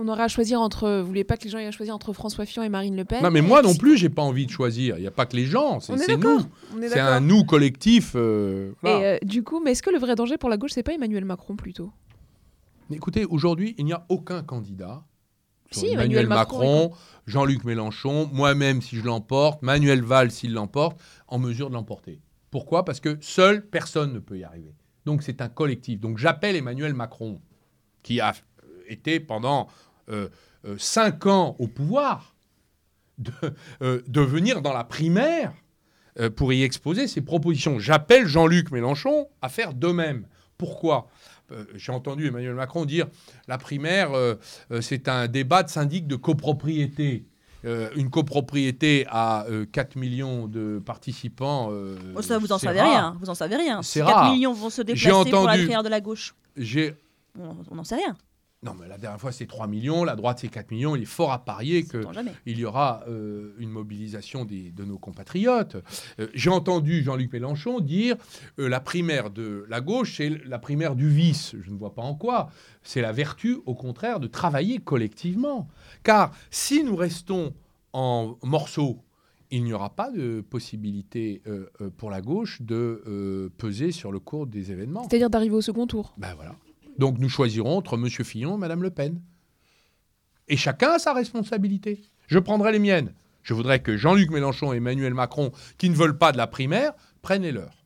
on aurait à choisir entre. Vous voulez pas que les gens aient à choisir entre François Fillon et Marine Le Pen? Non, mais moi non plus, j'ai pas envie de choisir. Il n'y a pas que les gens, c'est nous. C'est un nous collectif. euh, voilà. Et euh, du coup, mais est-ce que le vrai danger pour la gauche, c'est pas Emmanuel Macron plutôt? Écoutez, aujourd'hui, il n'y a aucun candidat. Si, Emmanuel Emmanuel Macron Macron, Jean-Luc Mélenchon, moi-même si je l'emporte, Manuel Valls s'il l'emporte, en mesure de l'emporter. Pourquoi? Parce que seul, personne ne peut y arriver. Donc c'est un collectif. Donc j'appelle Emmanuel Macron, qui a euh, été pendant cinq ans au pouvoir, de, euh, de venir dans la primaire euh, pour y exposer ses propositions. J'appelle Jean-Luc Mélenchon à faire de même. Pourquoi? Euh, J'ai entendu Emmanuel Macron dire la primaire, euh, euh, c'est un débat de syndic de copropriété. Euh, une copropriété à euh, 4 millions de participants. euh, Oh, Ça, vous en savez rare. rien. Vous en savez rien. C'est 4 rare. millions vont se déplacer pour la entendu- de la gauche. On n'en sait rien. Non, mais la dernière fois, c'est 3 millions. La droite, c'est 4 millions. Il est fort à parier qu'il y aura euh, une mobilisation des- de nos compatriotes. Euh, J'ai entendu Jean-Luc Mélenchon dire euh, la primaire de la gauche, c'est la primaire du vice. Je ne vois pas en quoi. C'est la vertu, au contraire, de travailler collectivement. Car si nous restons en morceaux, il n'y aura pas de possibilité pour la gauche de euh, peser sur le cours des événements. C'est-à-dire d'arriver au second tour. Ben voilà. Donc nous choisirons entre M. Fillon et Mme Le Pen. Et chacun a sa responsabilité. Je prendrai les miennes. Je voudrais que Jean-Luc Mélenchon et Emmanuel Macron, qui ne veulent pas de la primaire, prennent les leurs.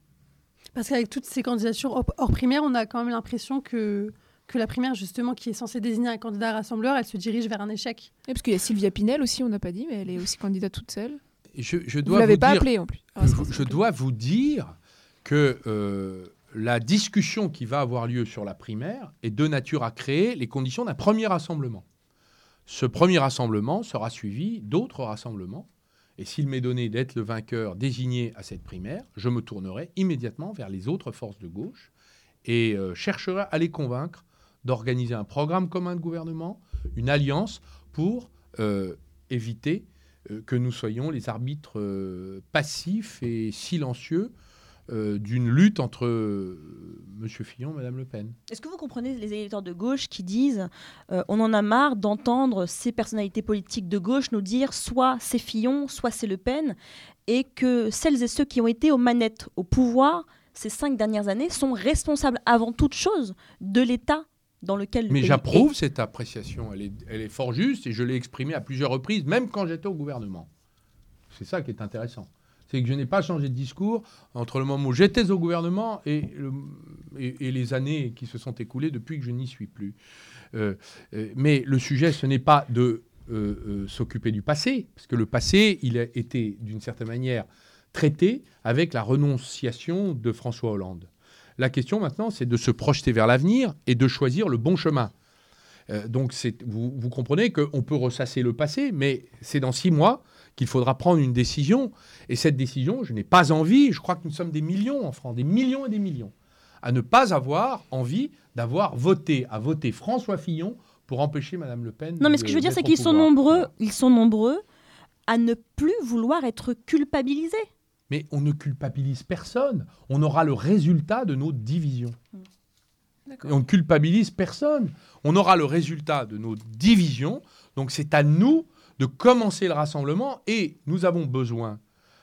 Parce qu'avec toutes ces candidatures hors, primaire, on a quand même l'impression que, que la primaire, justement, qui est censée désigner un candidat rassembleur, elle se dirige vers un échec. Et parce qu'il y a Sylvia Pinel aussi, on n'a pas dit, mais elle est aussi candidate toute seule. Je, je Vous dois l'avez vous pas dire- appelée en plus. Ah, je, dois vous dire que euh, la discussion qui va avoir lieu sur la primaire est de nature à créer les conditions d'un premier rassemblement. Ce premier rassemblement sera suivi d'autres rassemblements. Et s'il m'est donné d'être le vainqueur désigné à cette primaire, je me tournerai immédiatement vers les autres forces de gauche et euh, chercherai à les convaincre d'organiser un programme commun de gouvernement, une alliance pour euh, éviter euh, que nous soyons les arbitres passifs et silencieux euh, d'une lutte entre M. Fillon et Mme Le Pen. Est-ce que vous comprenez les électeurs de gauche qui disent euh, on en a marre d'entendre ces personnalités politiques de gauche nous dire soit c'est Fillon, soit c'est Le Pen, et que celles et ceux qui ont été aux manettes, au pouvoir ces cinq dernières années sont responsables avant toute chose de l'État dans lequel le Mais j'approuve est. cette appréciation, elle est, elle est fort juste et je l'ai exprimée à plusieurs reprises, même quand j'étais au gouvernement. C'est ça qui est intéressant. C'est que je n'ai pas changé de discours entre le moment où j'étais au gouvernement et, le- et- et les années qui se sont écoulées depuis que je n'y suis plus. Euh, euh, mais le sujet, ce n'est pas de euh, s'occuper du passé, parce que le passé, il a été d'une certaine manière traité avec la renonciation de François Hollande. La question maintenant, c'est de se projeter vers l'avenir et de choisir le bon chemin. Donc vous, vous comprenez qu'on peut ressasser le passé, mais c'est dans six mois qu'il faudra prendre une décision. Et cette décision, je n'ai pas envie, je crois que nous sommes des millions en France, des millions et des millions, à ne pas avoir envie d'avoir voté, à voter François Fillon pour empêcher Mme Le Pen. Non, mais ce que je veux dire, c'est qu'ils sont nombreux, ils sont nombreux à ne plus vouloir être culpabilisés. Mais on ne culpabilise personne. On aura le résultat de nos divisions. Et on ne culpabilise personne. On aura le résultat de nos divisions. Donc c'est à nous de commencer le rassemblement et nous avons besoin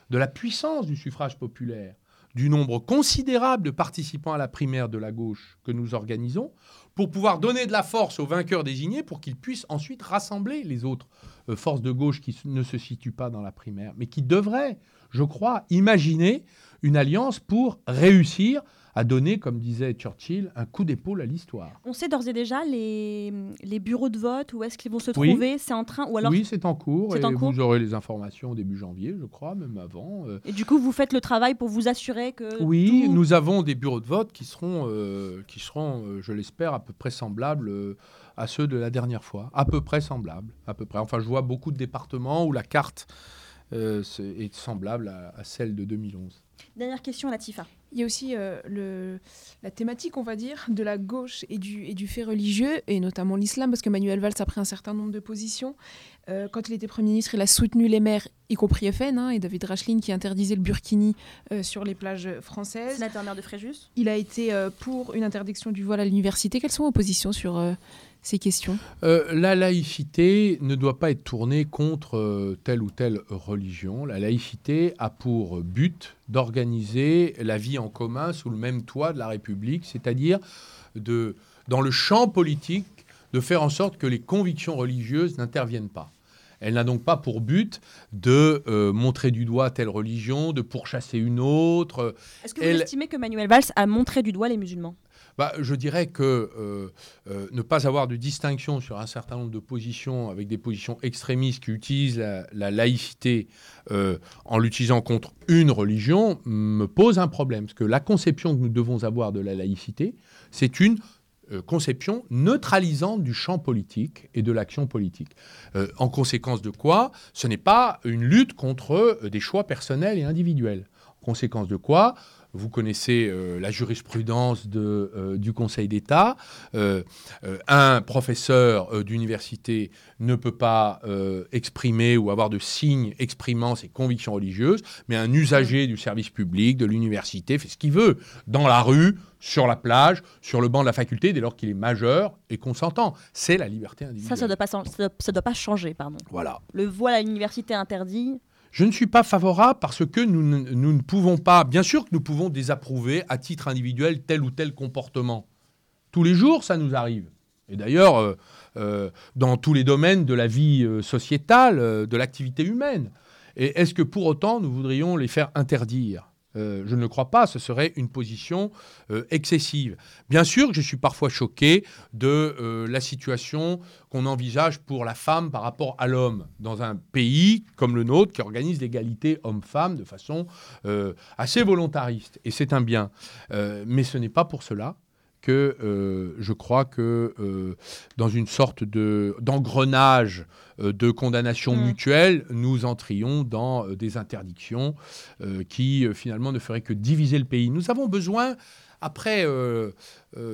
de la puissance du suffrage populaire, du nombre considérable de participants à la primaire de la gauche que nous organisons, pour pouvoir donner de la force aux vainqueurs désignés pour qu'ils puissent ensuite rassembler les autres euh, forces de gauche qui ne se situent pas dans la primaire, mais qui devraient, je crois, imaginer une alliance pour réussir à donner, comme disait Churchill, un coup d'épaule à l'histoire. On sait d'ores et déjà les, les bureaux de vote, où est-ce qu'ils vont se Oui. trouver? C'est en train ou alors Oui, c'est en cours. Et en cours vous aurez les informations au début janvier, je crois, même avant. euh. Et du coup, vous faites le travail pour vous assurer que Oui, tout- nous avons des bureaux de vote qui seront, euh, qui seront euh, je l'espère, à peu près semblables euh, à ceux de la dernière fois. À peu près semblables. À peu près. Enfin, je vois beaucoup de départements où la carte est semblable à, à celle de 2011. Dernière question à Latifa. Il y a aussi euh, le, la thématique, on va dire, de la gauche et du, et du fait religieux, et notamment l'islam, parce que Manuel Valls a pris un certain nombre de positions. Euh, quand il était Premier ministre, il a soutenu les maires, y compris FN, hein, et David Racheline qui interdisait le burkini euh, sur les plages françaises. Sénateur maire de Fréjus. Il a été pour une interdiction du voile à l'université. Quelles sont vos positions sur ces questions? Euh, la laïcité ne doit pas être tournée contre euh, telle ou telle religion. La laïcité a pour but d'organiser la vie en commun sous le même toit de la République, c'est-à-dire de, dans le champ politique, de faire en sorte que les convictions religieuses n'interviennent pas. Elle n'a donc pas pour but de euh, montrer du doigt telle religion, de pourchasser une autre. Est-ce que vous Elle- estimez que Manuel Valls a montré du doigt les musulmans? Bah, je dirais que euh, euh, ne pas avoir de distinction sur un certain nombre de positions avec des positions extrémistes qui utilisent la, la laïcité euh, en l'utilisant contre une religion me pose un problème. Parce que la conception que nous devons avoir de la laïcité, c'est une conception neutralisante du champ politique et de l'action politique. En conséquence de quoi, ce n'est pas une lutte contre des choix personnels et individuels. En conséquence de quoi, vous connaissez euh, la jurisprudence de, euh, du Conseil d'État. Euh, un professeur d'université ne peut pas exprimer ou avoir de signes exprimant ses convictions religieuses, mais un usager du service public, de l'université, fait ce qu'il veut, dans la rue, sur la plage, sur le banc de la faculté, dès lors qu'il est majeur et consentant. C'est la liberté individuelle. Ça, ça doit ça doit- doit pas changer, pardon. Voilà. Le voile à l'université interdit. Je ne suis pas favorable parce que nous, ne- pouvons pas, bien sûr que nous pouvons désapprouver à titre individuel tel ou tel comportement. Tous les jours, ça nous arrive. Et d'ailleurs, euh, euh, dans tous les domaines de la vie euh, sociétale, de l'activité humaine. Et est-ce que pour autant nous voudrions les faire interdire? Euh, je ne le crois pas, ce serait une position euh, excessive. Bien sûr je suis parfois choqué de euh, la situation qu'on envisage pour la femme par rapport à l'homme dans un pays comme le nôtre qui organise l'égalité homme-femme de façon assez volontariste. Et c'est un bien. Mais ce n'est pas pour cela que euh, je crois que euh, dans une sorte de d'engrenage euh, de condamnation Mm. mutuelle, nous entrions dans des interdictions qui finalement ne feraient que diviser le pays. Nous avons besoin, après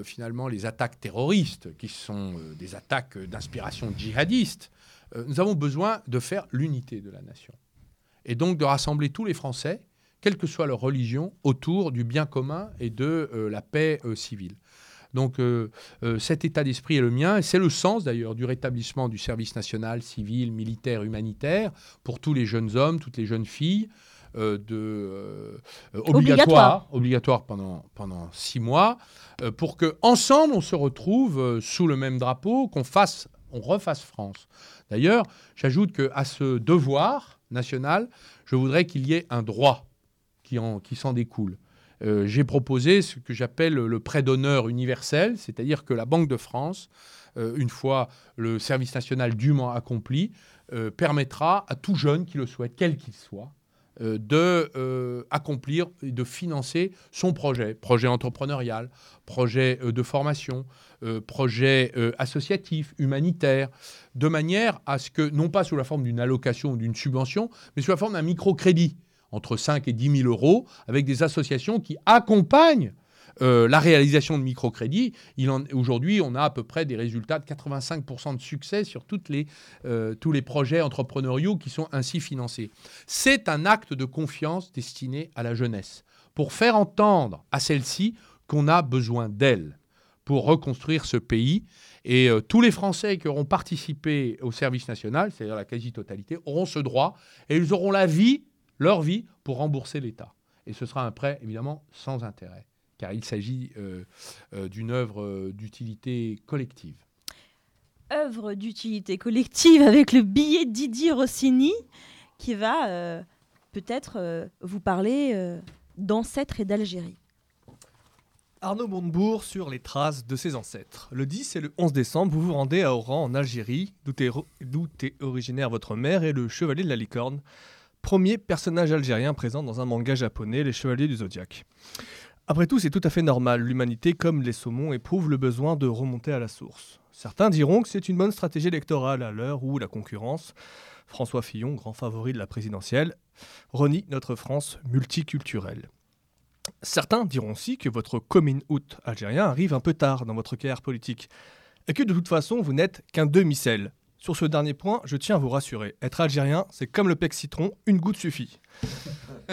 finalement les attaques terroristes, qui sont des attaques d'inspiration djihadiste, nous avons besoin de faire l'unité de la nation. Et donc de rassembler tous les Français, quelle que soit leur religion, autour du bien commun et de la paix civile. Donc euh, euh, cet état d'esprit est le mien, et c'est le sens d'ailleurs du rétablissement du service national, civil, militaire, humanitaire, pour tous les jeunes hommes, toutes les jeunes filles, euh, de, Obligatoire. pendant, pendant six mois, pour que ensemble on se retrouve sous le même drapeau, qu'on fasse, on refasse France. D'ailleurs, j'ajoute que à ce devoir national, je voudrais qu'il y ait un droit qui, en, qui s'en découle. Euh, J'ai proposé ce que j'appelle le prêt d'honneur universel, c'est-à-dire que la Banque de France, euh, une fois le service national dûment accompli, euh, permettra à tout jeune qui le souhaite, quel qu'il soit, de accomplir et de financer son projet, projet entrepreneurial, projet de formation, projet associatif, humanitaire, de manière à ce que, non pas sous la forme d'une allocation ou d'une subvention, mais sous la forme d'un microcrédit, entre 5 et 10 000 euros, avec des associations qui accompagnent euh, la réalisation de microcrédits. Aujourd'hui, on a à peu près des résultats de 85% de succès sur les, euh, tous les projets entrepreneuriaux qui sont ainsi financés. C'est un acte de confiance destiné à la jeunesse, pour faire entendre à celle-ci qu'on a besoin d'elle, pour reconstruire ce pays. Et euh, tous les Français qui auront participé au service national, c'est-à-dire la quasi-totalité, auront ce droit et ils auront la vie, leur vie, pour rembourser l'État. Et ce sera un prêt, évidemment, sans intérêt, car il s'agit euh, euh, d'une œuvre euh, d'utilité collective. œuvre d'utilité collective avec le billet Didier Rossini qui va euh, peut-être euh, vous parler euh, d'ancêtres et d'Algérie. Arnaud Montebourg sur les traces de ses ancêtres. Le 10 et le 11 décembre, vous vous rendez à Oran, en Algérie, d'où est, d'où est originaire votre mère et le chevalier de la licorne, premier personnage algérien présent dans un manga japonais, Les Chevaliers du Zodiaque. Après tout, c'est tout à fait normal. L'humanité, comme les saumons, éprouve le besoin de remonter à la source. Certains diront que c'est une bonne stratégie électorale à l'heure où la concurrence, François Fillon, grand favori de la présidentielle, renie notre France multiculturelle. Certains diront aussi que votre coming out algérien arrive un peu tard dans votre carrière politique et que de toute façon vous n'êtes qu'un demi-sel. Sur ce dernier point, je tiens à vous rassurer. Être algérien, c'est comme le pec citron, une goutte suffit. [LAUGHS]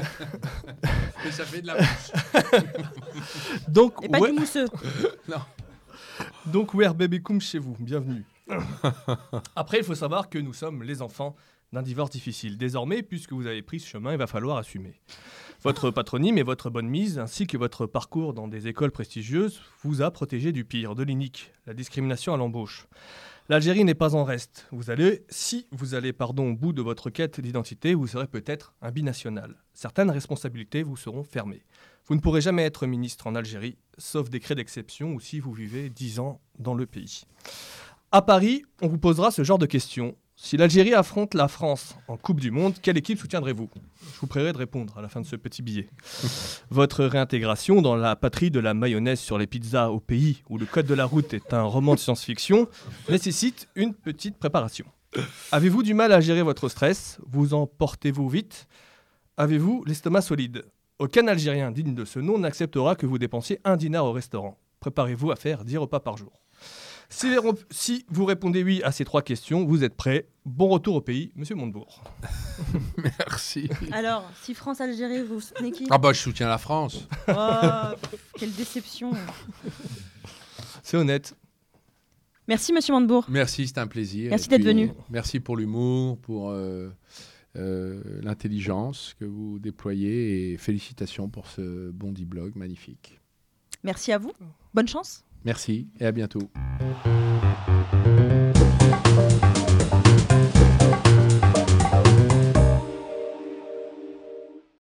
Et ça fait de la mousse. [LAUGHS] Donc, Et pas ouais- du mousseux. [LAUGHS] non. Donc, Where Baby Koum chez vous, bienvenue. Après, il faut savoir que nous sommes les enfants d'un divorce difficile. Désormais, puisque vous avez pris ce chemin, il va falloir assumer. Votre patronyme et votre bonne mise, ainsi que votre parcours dans des écoles prestigieuses, vous a protégé du pire, de l'inique, la discrimination à l'embauche. L'Algérie n'est pas en reste. Vous allez, si vous allez pardon, au bout de votre quête d'identité, vous serez peut-être un binational. Certaines responsabilités vous seront fermées. Vous ne pourrez jamais être ministre en Algérie, sauf décret d'exception ou si vous vivez 10 ans dans le pays. À Paris, on vous posera ce genre de questions. Si l'Algérie affronte la France en Coupe du Monde, quelle équipe soutiendrez-vous? Je vous prierai de répondre à la fin de ce petit billet. [LAUGHS] Votre réintégration dans la patrie de la mayonnaise sur les pizzas au pays où le code de la route est un roman de science-fiction nécessite une petite préparation. Avez-vous du mal à gérer votre stress? Vous en portez-vous vite? Avez-vous l'estomac solide? Aucun Algérien digne de ce nom n'acceptera que vous dépensiez un dinar au restaurant. Préparez-vous à faire 10 repas par jour. Si, les rep- si vous répondez oui à ces trois questions, vous êtes prêts. Bon retour au pays, monsieur Montebourg. [LAUGHS] Merci. Alors, si France-Algérie, vous soutenez qui? Ah bah je soutiens la France. Oh, pff, quelle déception. C'est honnête. Merci, monsieur Montebourg. Merci, c'est un plaisir. Merci d'être venu. Merci pour l'humour, pour euh, euh, l'intelligence que vous déployez et félicitations pour ce Bondi Blog magnifique. Merci à vous. Bonne chance. Merci et à bientôt.